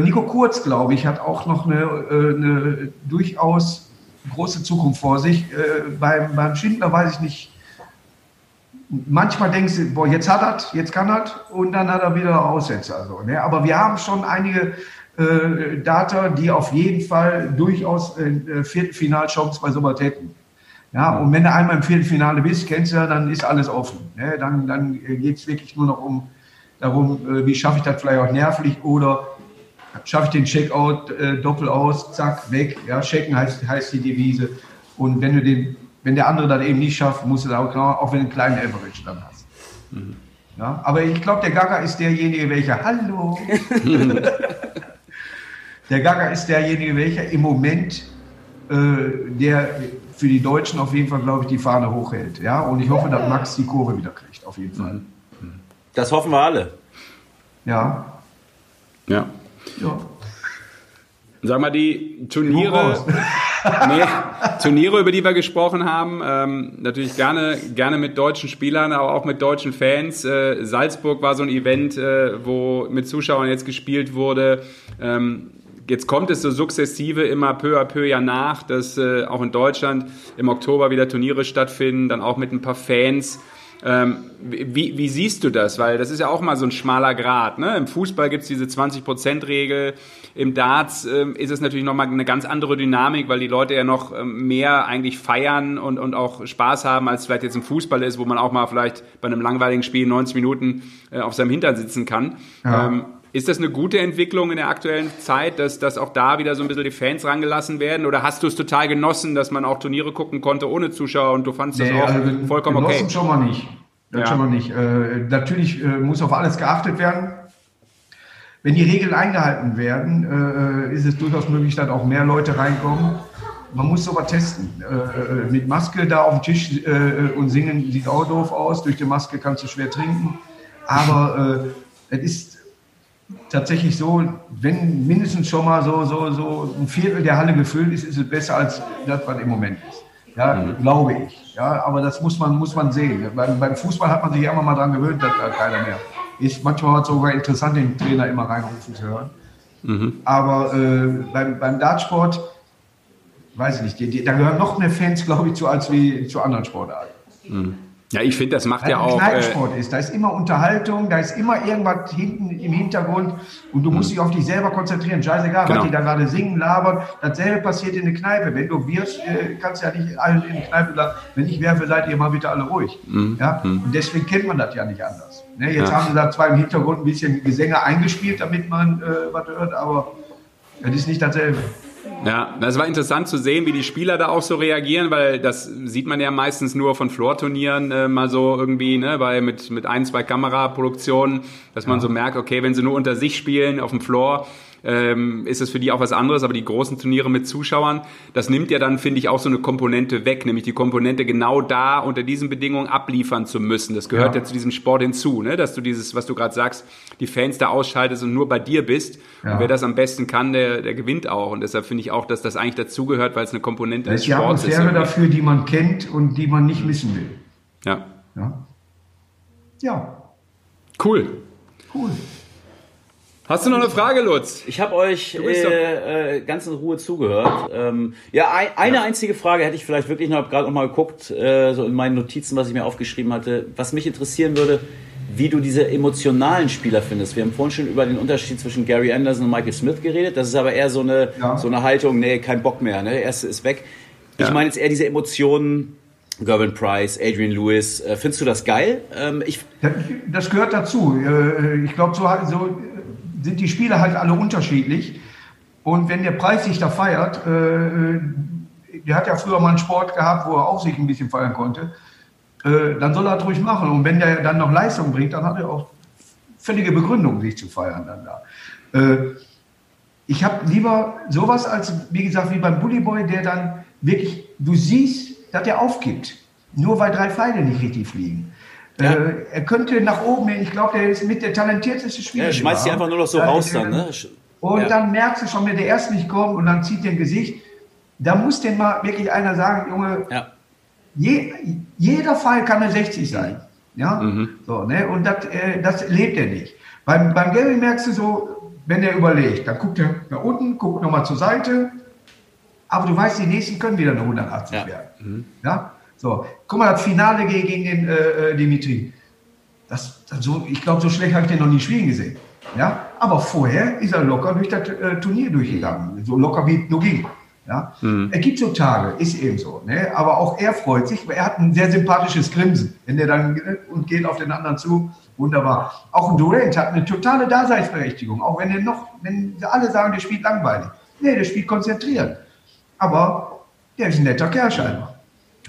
Nico Kurz, glaube ich, hat auch noch eine, eine durchaus große Zukunft vor sich. beim, beim Schindler weiß ich nicht, manchmal denkst du, boah, jetzt hat er, jetzt kann er und dann hat er wieder Aussätze. Also, ne? Aber wir haben schon einige äh, Data, die auf jeden Fall durchaus äh, Viertelfinalchance bei sowas hätten. Ja, und wenn du einmal im Viertelfinale bist, kennst du ja, dann ist alles offen. Ne? Dann, dann geht es wirklich nur noch um darum, äh, wie schaffe ich das vielleicht auch nervlich oder schaffe ich den Checkout äh, doppel aus, zack, weg. Ja, checken heißt, heißt die Devise. Und wenn du den wenn der andere das eben nicht schafft, musst du da auch, genau, auch wenn du einen kleinen Average dann hast. Mhm. Ja, aber ich glaube, der Gaga ist derjenige, welcher, hallo, der Gaga ist derjenige, welcher im Moment, äh, der für die Deutschen auf jeden Fall, glaube ich, die Fahne hochhält. Ja, und ich hoffe, dass Max die Kurve wieder kriegt, auf jeden Fall. Das hoffen wir alle. Ja. Ja. ja. Sag mal, die Turniere, nee, Turniere, über die wir gesprochen haben, ähm, natürlich gerne, gerne mit deutschen Spielern, aber auch mit deutschen Fans. Äh, Salzburg war so ein Event, äh, wo mit Zuschauern jetzt gespielt wurde. Ähm, jetzt kommt es so sukzessive immer peu à peu ja nach, dass äh, auch in Deutschland im Oktober wieder Turniere stattfinden, dann auch mit ein paar Fans. Ähm, wie, wie siehst du das? Weil das ist ja auch mal so ein schmaler Grad. Ne? Im Fußball gibt es diese 20%-Regel. Im Darts ähm, ist es natürlich nochmal eine ganz andere Dynamik, weil die Leute ja noch ähm, mehr eigentlich feiern und, und auch Spaß haben, als vielleicht jetzt im Fußball ist, wo man auch mal vielleicht bei einem langweiligen Spiel 90 Minuten äh, auf seinem Hintern sitzen kann. Ja. Ist das eine gute Entwicklung in der aktuellen Zeit, dass, dass auch da wieder so ein bisschen die Fans rangelassen werden? Oder hast du es total genossen, dass man auch Turniere gucken konnte ohne Zuschauer und du fandest nee, das auch also vollkommen okay? Genossen schon mal nicht. Das ja. schon mal nicht. Äh, natürlich äh, muss auf alles geachtet werden. Wenn die Regeln eingehalten werden, äh, ist es durchaus möglich, dass auch mehr Leute reinkommen. Man muss sowas testen. Äh, äh, mit Maske da auf dem Tisch äh, und singen sieht auch doof aus. Durch die Maske kannst du schwer trinken. Aber es ist tatsächlich so, wenn mindestens schon mal so, so, so ein Viertel der Halle gefüllt ist, ist es besser als das, was im Moment ist. Ja, mhm. glaube ich. Ja, aber das muss man, muss man sehen. Beim, beim Fußball hat man sich ja immer mal daran gewöhnt, dass da keiner mehr ist. Manchmal war es sogar interessant, den Trainer immer reinrufen zu hören. Mhm. Aber äh, beim, beim Dartsport, weiß ich nicht, die, die, da gehören noch mehr Fans, glaube ich, zu als wie zu anderen Sportarten. Mhm. Ja, ich finde, das macht Weil ja auch. Kneipensport äh, ist, da ist immer Unterhaltung, da ist immer irgendwas hinten im Hintergrund und du musst hm. dich auf dich selber konzentrieren. Scheißegal, genau. was die da gerade singen, labern. Dasselbe passiert in der Kneipe. Wenn du wirst, äh, kannst du ja nicht allen in der Kneipe sagen, wenn ich werfe, seid ihr mal bitte alle ruhig. Mhm. Ja? Mhm. Und deswegen kennt man das ja nicht anders. Ne, jetzt ja. haben sie da zwar im Hintergrund ein bisschen Gesänge eingespielt, damit man äh, was hört, aber es ist nicht dasselbe. Ja, das war interessant zu sehen, wie die Spieler da auch so reagieren, weil das sieht man ja meistens nur von Floor-Turnieren äh, mal so irgendwie, ne, bei mit mit ein zwei Kameraproduktionen, dass man so merkt, okay, wenn sie nur unter sich spielen auf dem Floor, ähm, ist es für die auch was anderes, aber die großen Turniere mit Zuschauern, das nimmt ja dann, finde ich, auch so eine Komponente weg, nämlich die Komponente genau da unter diesen Bedingungen abliefern zu müssen. Das gehört ja, ja zu diesem Sport hinzu, ne? dass du dieses, was du gerade sagst, die Fans da ausschaltest und nur bei dir bist. Ja. Und wer das am besten kann, der, der gewinnt auch. Und deshalb finde ich auch, dass das eigentlich dazugehört, weil es eine Komponente das des Sports ist. Ist ja dafür, die man kennt und die man nicht missen will. Ja. Ja. ja. Cool. Cool. Hast du noch eine Frage, Lutz? Ich habe euch äh, äh, ganz in Ruhe zugehört. Ähm, ja, ein, eine ja. einzige Frage hätte ich vielleicht wirklich noch gerade noch mal geguckt, äh, so in meinen Notizen, was ich mir aufgeschrieben hatte. Was mich interessieren würde, wie du diese emotionalen Spieler findest. Wir haben vorhin schon über den Unterschied zwischen Gary Anderson und Michael Smith geredet. Das ist aber eher so eine, ja. so eine Haltung, nee, kein Bock mehr, ne? Der erste ist weg. Ja. Ich meine jetzt eher diese Emotionen, Gervin Price, Adrian Lewis. Äh, findest du das geil? Ähm, ich das gehört dazu. Äh, ich glaube, so, so sind die Spiele halt alle unterschiedlich. Und wenn der Preis sich da feiert, äh, der hat ja früher mal einen Sport gehabt, wo er auch sich ein bisschen feiern konnte, äh, dann soll er das ruhig machen. Und wenn der dann noch Leistung bringt, dann hat er auch völlige Begründung, sich zu feiern dann da. Äh, ich habe lieber sowas als, wie gesagt, wie beim Bullyboy, der dann wirklich, du siehst, dass der aufgibt. Nur weil drei Pfeile nicht richtig fliegen. Ja. Äh, er könnte nach oben ich glaube, der ist mit der talentierteste Spieler. Ja, schmeißt die überhaupt. einfach nur noch so raus dann, ne? Und Ja. dann merkst du schon, wenn der erste nicht kommt und dann zieht der ein Gesicht, da muss denn mal wirklich einer sagen, Junge, Ja. je, jeder Fall kann eine 60 sein. Ja? Mhm. So, ne? Und das, äh, das lebt er nicht. Beim, beim Gary merkst du so, wenn er überlegt, dann guckt er nach unten, guckt nochmal zur Seite, aber du weißt, die nächsten können wieder eine 180 Ja. Mhm. werden. Ja? So, guck mal, das Finale gegen, den äh, äh, Dimitri. Das, das so, ich glaube, so schlecht habe ich den noch nie spielen gesehen. Ja? Aber vorher ist er locker durch das äh, Turnier durchgegangen. So locker wie nur ging. Ja? Er gibt so Tage, ist eben so. Ne? Aber auch er freut sich, weil er hat ein sehr sympathisches Grinsen. Wenn der dann äh, und geht auf den anderen zu, wunderbar. Auch ein Durant hat eine totale Daseinsberechtigung. Auch wenn er noch, wenn alle sagen, der spielt langweilig. Nee, der spielt konzentriert. Aber der ist ein netter Kerl scheinbar.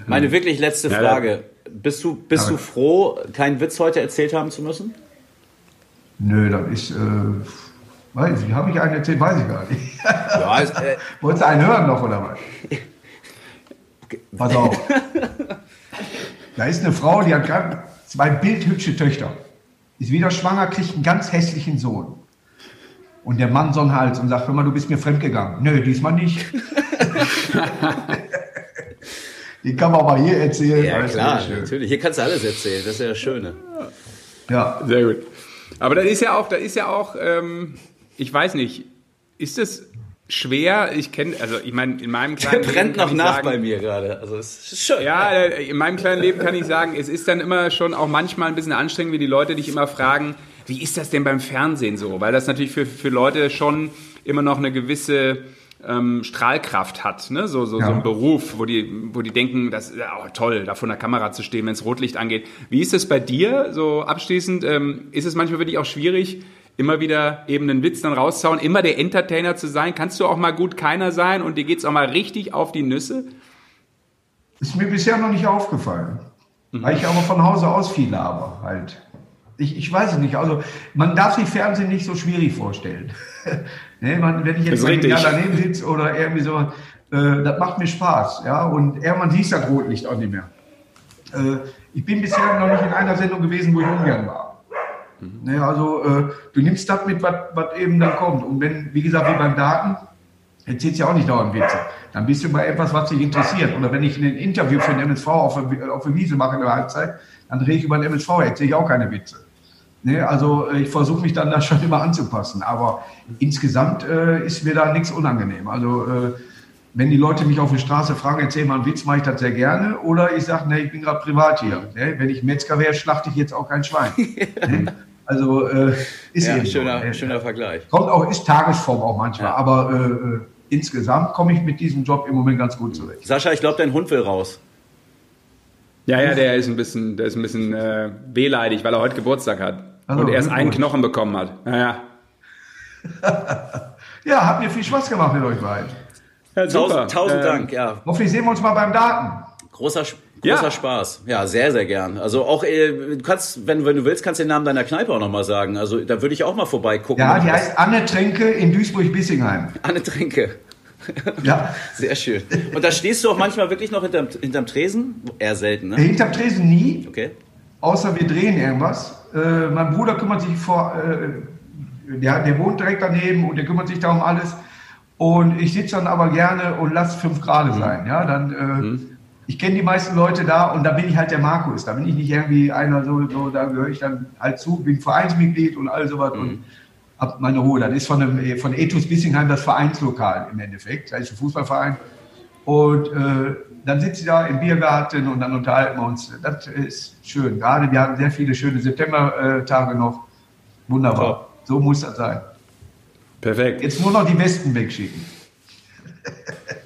Meine wirklich letzte Frage. Bist du, bist Aber- du froh, keinen Witz heute erzählt haben zu müssen? Nö, das ist, äh, weiß ich, habe ich einen erzählt, weiß ich gar nicht. Ja, es, äh, Wolltest du einen hören noch oder was? Pass auf. Da ist eine Frau, die hat gerade zwei bildhübsche Töchter. Ist wieder schwanger, kriegt einen ganz hässlichen Sohn. Und der Mann so einen Hals und sagt, hör mal, du bist mir fremdgegangen. Nö, diesmal nicht. Die kann man mal hier erzählen. ja, klar, natürlich. Hier kannst du alles erzählen. Das ist ja das Schöne. Ja, Sehr gut. Aber das ist ja auch, da ist ja auch, ähm, ich weiß nicht, ist es schwer? Ich kenne, also ich meine, in meinem Der kleinen Leben brennt noch nach sagen, bei mir gerade. Also es ist schön. Ja, äh, in meinem kleinen Leben kann ich sagen, es ist dann immer schon auch manchmal ein bisschen anstrengend, wie die Leute dich immer fragen, wie ist das denn beim Fernsehen so? Weil das natürlich für, für Leute schon immer noch eine gewisse ähm, Strahlkraft hat, ne? so, so, so Ja. ein Beruf, wo die, wo die denken, das ist ja, oh, toll, da vor der Kamera zu stehen, wenn es Rotlicht angeht. Wie ist es bei dir, so abschließend? Ähm, ist es manchmal wirklich auch schwierig, immer wieder eben einen Witz dann rauszuhauen, immer der Entertainer zu sein? Kannst du auch mal gut keiner sein und dir geht's auch mal richtig auf die Nüsse? Ist mir bisher noch nicht aufgefallen. Weil ich aber von Hause aus viel laber halt. Ich, ich weiß es nicht. Also man darf sich Fernsehen nicht so schwierig vorstellen. ne, wenn ich jetzt ist mal richtig. ja daneben sitze oder irgendwie so, äh, das macht mir Spaß. Ja, und irgendwann siehst du das Rotlicht auch nicht mehr. Äh, ich bin bisher noch nicht in einer Sendung gewesen, wo ich ungern war. Ne, also äh, du nimmst das mit, was eben dann kommt. Und wenn, wie gesagt, wie beim Daten, erzählst ja auch nicht dauernd Witze. Dann bist du bei etwas, was dich interessiert. Oder wenn ich ein Interview für den MSV auf der, auf der Wiese mache in der Halbzeit, dann rede ich über den MSV, erzähle ich auch keine Witze. Ne, also äh, ich versuche mich dann da schon immer anzupassen. Aber insgesamt äh, ist mir da nichts unangenehm. Also äh, wenn die Leute mich auf der Straße fragen, erzähl mal einen Witz, mache ich das sehr gerne. Oder ich sage, ne, ich bin gerade privat hier. Ne? Wenn ich Metzger wäre, schlachte ich jetzt auch kein Schwein. ne? Also äh, ist Ja, eben so, schöner, ne? schöner Vergleich. Kommt auch, ist Tagesform auch manchmal, Ja. aber äh, äh, insgesamt komme ich mit diesem Job im Moment ganz gut zurecht. Sascha, ich glaube, dein Hund will raus. Ja, ja, der ist ein bisschen, der ist ein bisschen äh, wehleidig, weil er heute Geburtstag hat. Also, und erst einen. Knochen bekommen hat. Naja. Ja, hat mir viel Spaß gemacht mit euch beiden. Ja, Tausend, tausend Ähm, Dank, ja. Hoffentlich sehen wir uns mal beim Daten. Großer, großer Ja. Spaß. Ja, sehr, sehr gern. Also auch, äh, du kannst, wenn, wenn du willst, kannst du den Namen deiner Kneipe auch nochmal sagen. Also da würde ich auch mal vorbeigucken. Ja, die heißt Anne Tränke in Duisburg-Bissingheim. Anne Trinke. Ja, Sehr schön. Und da stehst du auch manchmal wirklich noch hinterm, hinterm Tresen? Eher selten, ne? hinterm Tresen nie, Okay. außer wir drehen irgendwas. Äh, mein Bruder kümmert sich vor, äh, der, der wohnt direkt daneben und der kümmert sich da um alles. Und ich sitze dann aber gerne und lass fünf Grad sein. Ja, dann, äh, ich kenne die meisten Leute da und da bin ich halt der Markus. Da bin ich nicht irgendwie einer so, so da gehöre ich dann halt zu, bin Vereinsmitglied und all sowas und hab meine Ruhe. Das ist von, dem, von Ethos Bissingheim das Vereinslokal im Endeffekt. Das ist ein Fußballverein. Und äh, dann sitze ich da im Biergarten und dann unterhalten wir uns. Das ist schön. Gerade wir hatten sehr viele schöne Septembertage noch. Wunderbar. Top. So muss das sein. Perfekt. Jetzt nur noch die Westen wegschicken.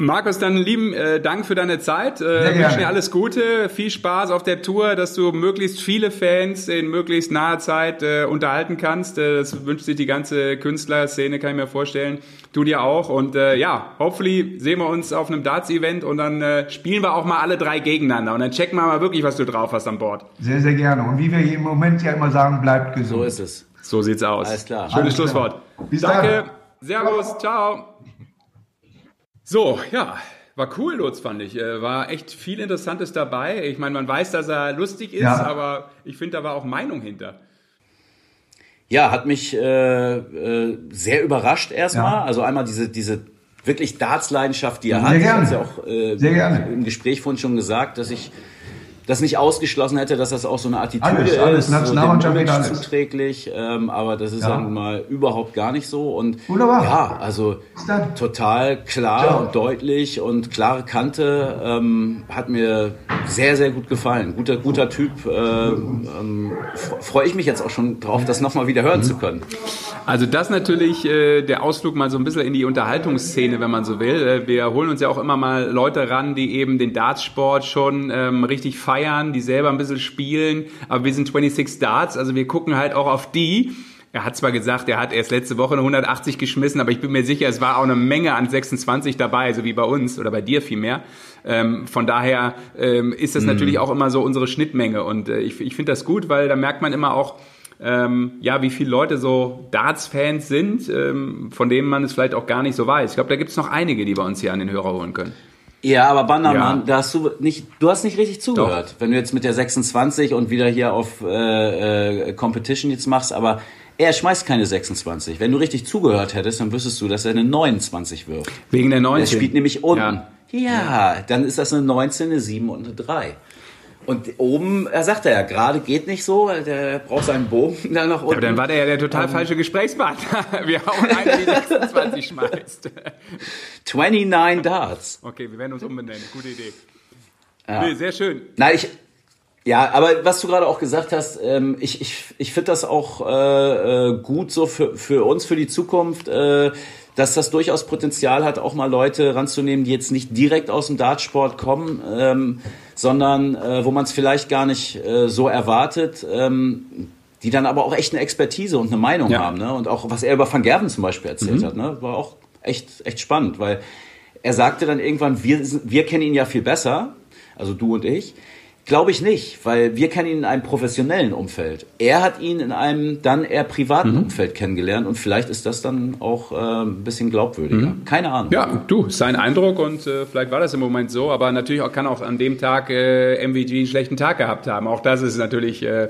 Markus, dann lieben äh, Dank für deine Zeit. Äh, wünschen dir alles Gute, viel Spaß auf der Tour, dass du möglichst viele Fans in möglichst naher Zeit äh, unterhalten kannst. Äh, das wünscht sich die ganze Künstlerszene, kann ich mir vorstellen. Du dir auch. Und äh, ja, hopefully sehen wir uns auf einem Darts-Event und dann äh, spielen wir auch mal alle drei gegeneinander. Und dann checken wir mal wirklich, was du drauf hast an Bord. Sehr, sehr gerne. Und wie wir hier im Moment ja immer sagen, bleibt gesund. So ist es. So sieht's aus. Alles klar. Schönes Alles klar. Schlusswort. Bis Danke. dann. Servus. Ciao. So, ja. War cool, Lutz, fand ich. Äh, War echt viel Interessantes dabei. Ich meine, man weiß, dass er lustig ist, Ja. aber ich finde, da war auch Meinung hinter. Ja, hat mich äh, äh, sehr überrascht erstmal. Ja. Also einmal diese, diese wirklich Darts-Leidenschaft, die er Sehr hat. Ich gerne. habe ja auch äh, Sehr gerne. im Gespräch vorhin schon gesagt, dass ich das nicht ausgeschlossen hätte, dass das auch so eine Attitüde Alles, alles. ist, Nationalmannschaft so alles. zuträglich, ähm, aber das ist Ja. ja nun mal überhaupt gar nicht so und Wunderbar. ja, also total klar Ciao. und deutlich und klare Kante, ähm, hat mir sehr, sehr gut gefallen. Guter, guter Typ, äh, ähm, fre- freue ich mich jetzt auch schon drauf, das nochmal wieder hören zu können. Also das natürlich äh, der Ausflug mal so ein bisschen in die Unterhaltungsszene, wenn man so will. Äh, wir holen uns ja auch immer mal Leute ran, die eben den Dartsport schon ähm, richtig feiern, die selber ein bisschen spielen. Aber wir sind 26 Darts, also wir gucken halt auch auf die. Er hat zwar gesagt, er hat erst letzte Woche eine 180 geschmissen, aber ich bin mir sicher, es war auch eine Menge an 26 dabei, so wie bei uns oder bei dir vielmehr. Ähm, von daher ähm, ist das natürlich auch immer so unsere Schnittmenge und äh, ich, ich finde das gut, weil da merkt man immer auch, ähm, ja, wie viele Leute so Darts-Fans sind, ähm, von denen man es vielleicht auch gar nicht so weiß. Ich glaube, da gibt es noch einige, die wir uns hier an den Hörer holen können. Ja, aber Bannermann, Ja. da hast du nicht, du hast nicht richtig zugehört. Wenn du jetzt mit der 26 und wieder hier auf äh, äh, Competition jetzt machst, aber er schmeißt keine 26. Wenn du richtig zugehört hättest, dann wüsstest du, dass er eine 29 wirft. Wegen der Er 19. spielt nämlich unten. Ja. Ja. dann ist das eine 19, eine 7 und eine 3. Und oben, er sagt er ja, gerade geht nicht so, weil der braucht seinen Bogen dann nach unten. Aber dann war der ja der total falsche Gesprächspartner. Wir hauen einen, die 26 schmeißt. 29 Darts. Okay, wir werden uns umbenennen. Gute Idee. Nee, sehr schön. Nein, ich. Ja, aber was du gerade auch gesagt hast, ähm, ich, ich, ich finde das auch äh, äh, gut so für, für uns, für die Zukunft, äh, dass das durchaus Potenzial hat, auch mal Leute ranzunehmen, die jetzt nicht direkt aus dem Dartsport kommen, ähm, sondern äh, wo man es vielleicht gar nicht äh, so erwartet, ähm, die dann aber auch echt eine Expertise und eine Meinung Ja. haben. Ne? Und auch was er über Van Gerven zum Beispiel erzählt hat, ne? war auch echt, echt spannend, weil er sagte dann irgendwann, wir, wir kennen ihn ja viel besser, also du und ich. Glaube ich nicht, weil wir kennen ihn in einem professionellen Umfeld. Er hat ihn in einem dann eher privaten Mhm. Umfeld kennengelernt und vielleicht ist das dann auch äh, ein bisschen glaubwürdiger. Keine Ahnung. Mhm. Ja, du, sein Eindruck und äh, vielleicht war das im Moment so, aber natürlich auch, kann auch an dem Tag äh, MVG einen schlechten Tag gehabt haben. Auch das ist natürlich äh,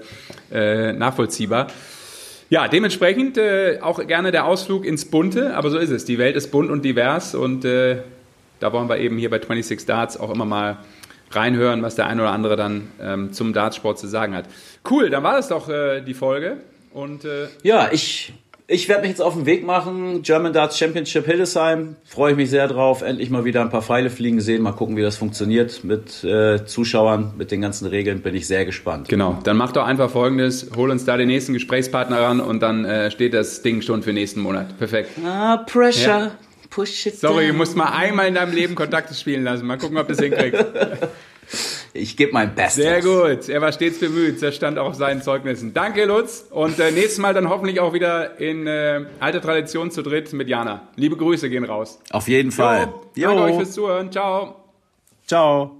äh, nachvollziehbar. Ja, dementsprechend äh, auch gerne der Ausflug ins Bunte, aber so ist es. Die Welt ist bunt und divers und äh, da wollen wir eben hier bei 26 Darts auch immer mal reinhören, was der ein oder andere dann ähm, zum Dartsport zu sagen hat. Cool, dann war das doch äh, die Folge und äh, Ja, ich, ich werde mich jetzt auf den Weg machen. German Darts Championship Hildesheim. Freue ich mich sehr drauf. Endlich mal wieder ein paar Pfeile fliegen sehen. Mal gucken, wie das funktioniert mit äh, Zuschauern, mit den ganzen Regeln. Bin ich sehr gespannt. Genau, dann mach doch einfach folgendes, hol uns da den nächsten Gesprächspartner ran und dann äh, steht das Ding schon für nächsten Monat. Perfekt. Ah, Pressure. Ja. Push it Sorry, du down. musst mal einmal in deinem Leben Kontakte spielen lassen. Mal gucken, ob du es hinkriegst. Ich gebe mein Bestes. Sehr gut, er war stets bemüht, das stand auch auf seinen Zeugnissen. Danke, Lutz. Und äh, nächstes Mal dann hoffentlich auch wieder in äh, alter Tradition zu dritt mit Jana. Liebe Grüße gehen raus. Auf jeden Fall. Jo, Danke euch fürs Zuhören. Ciao. Ciao.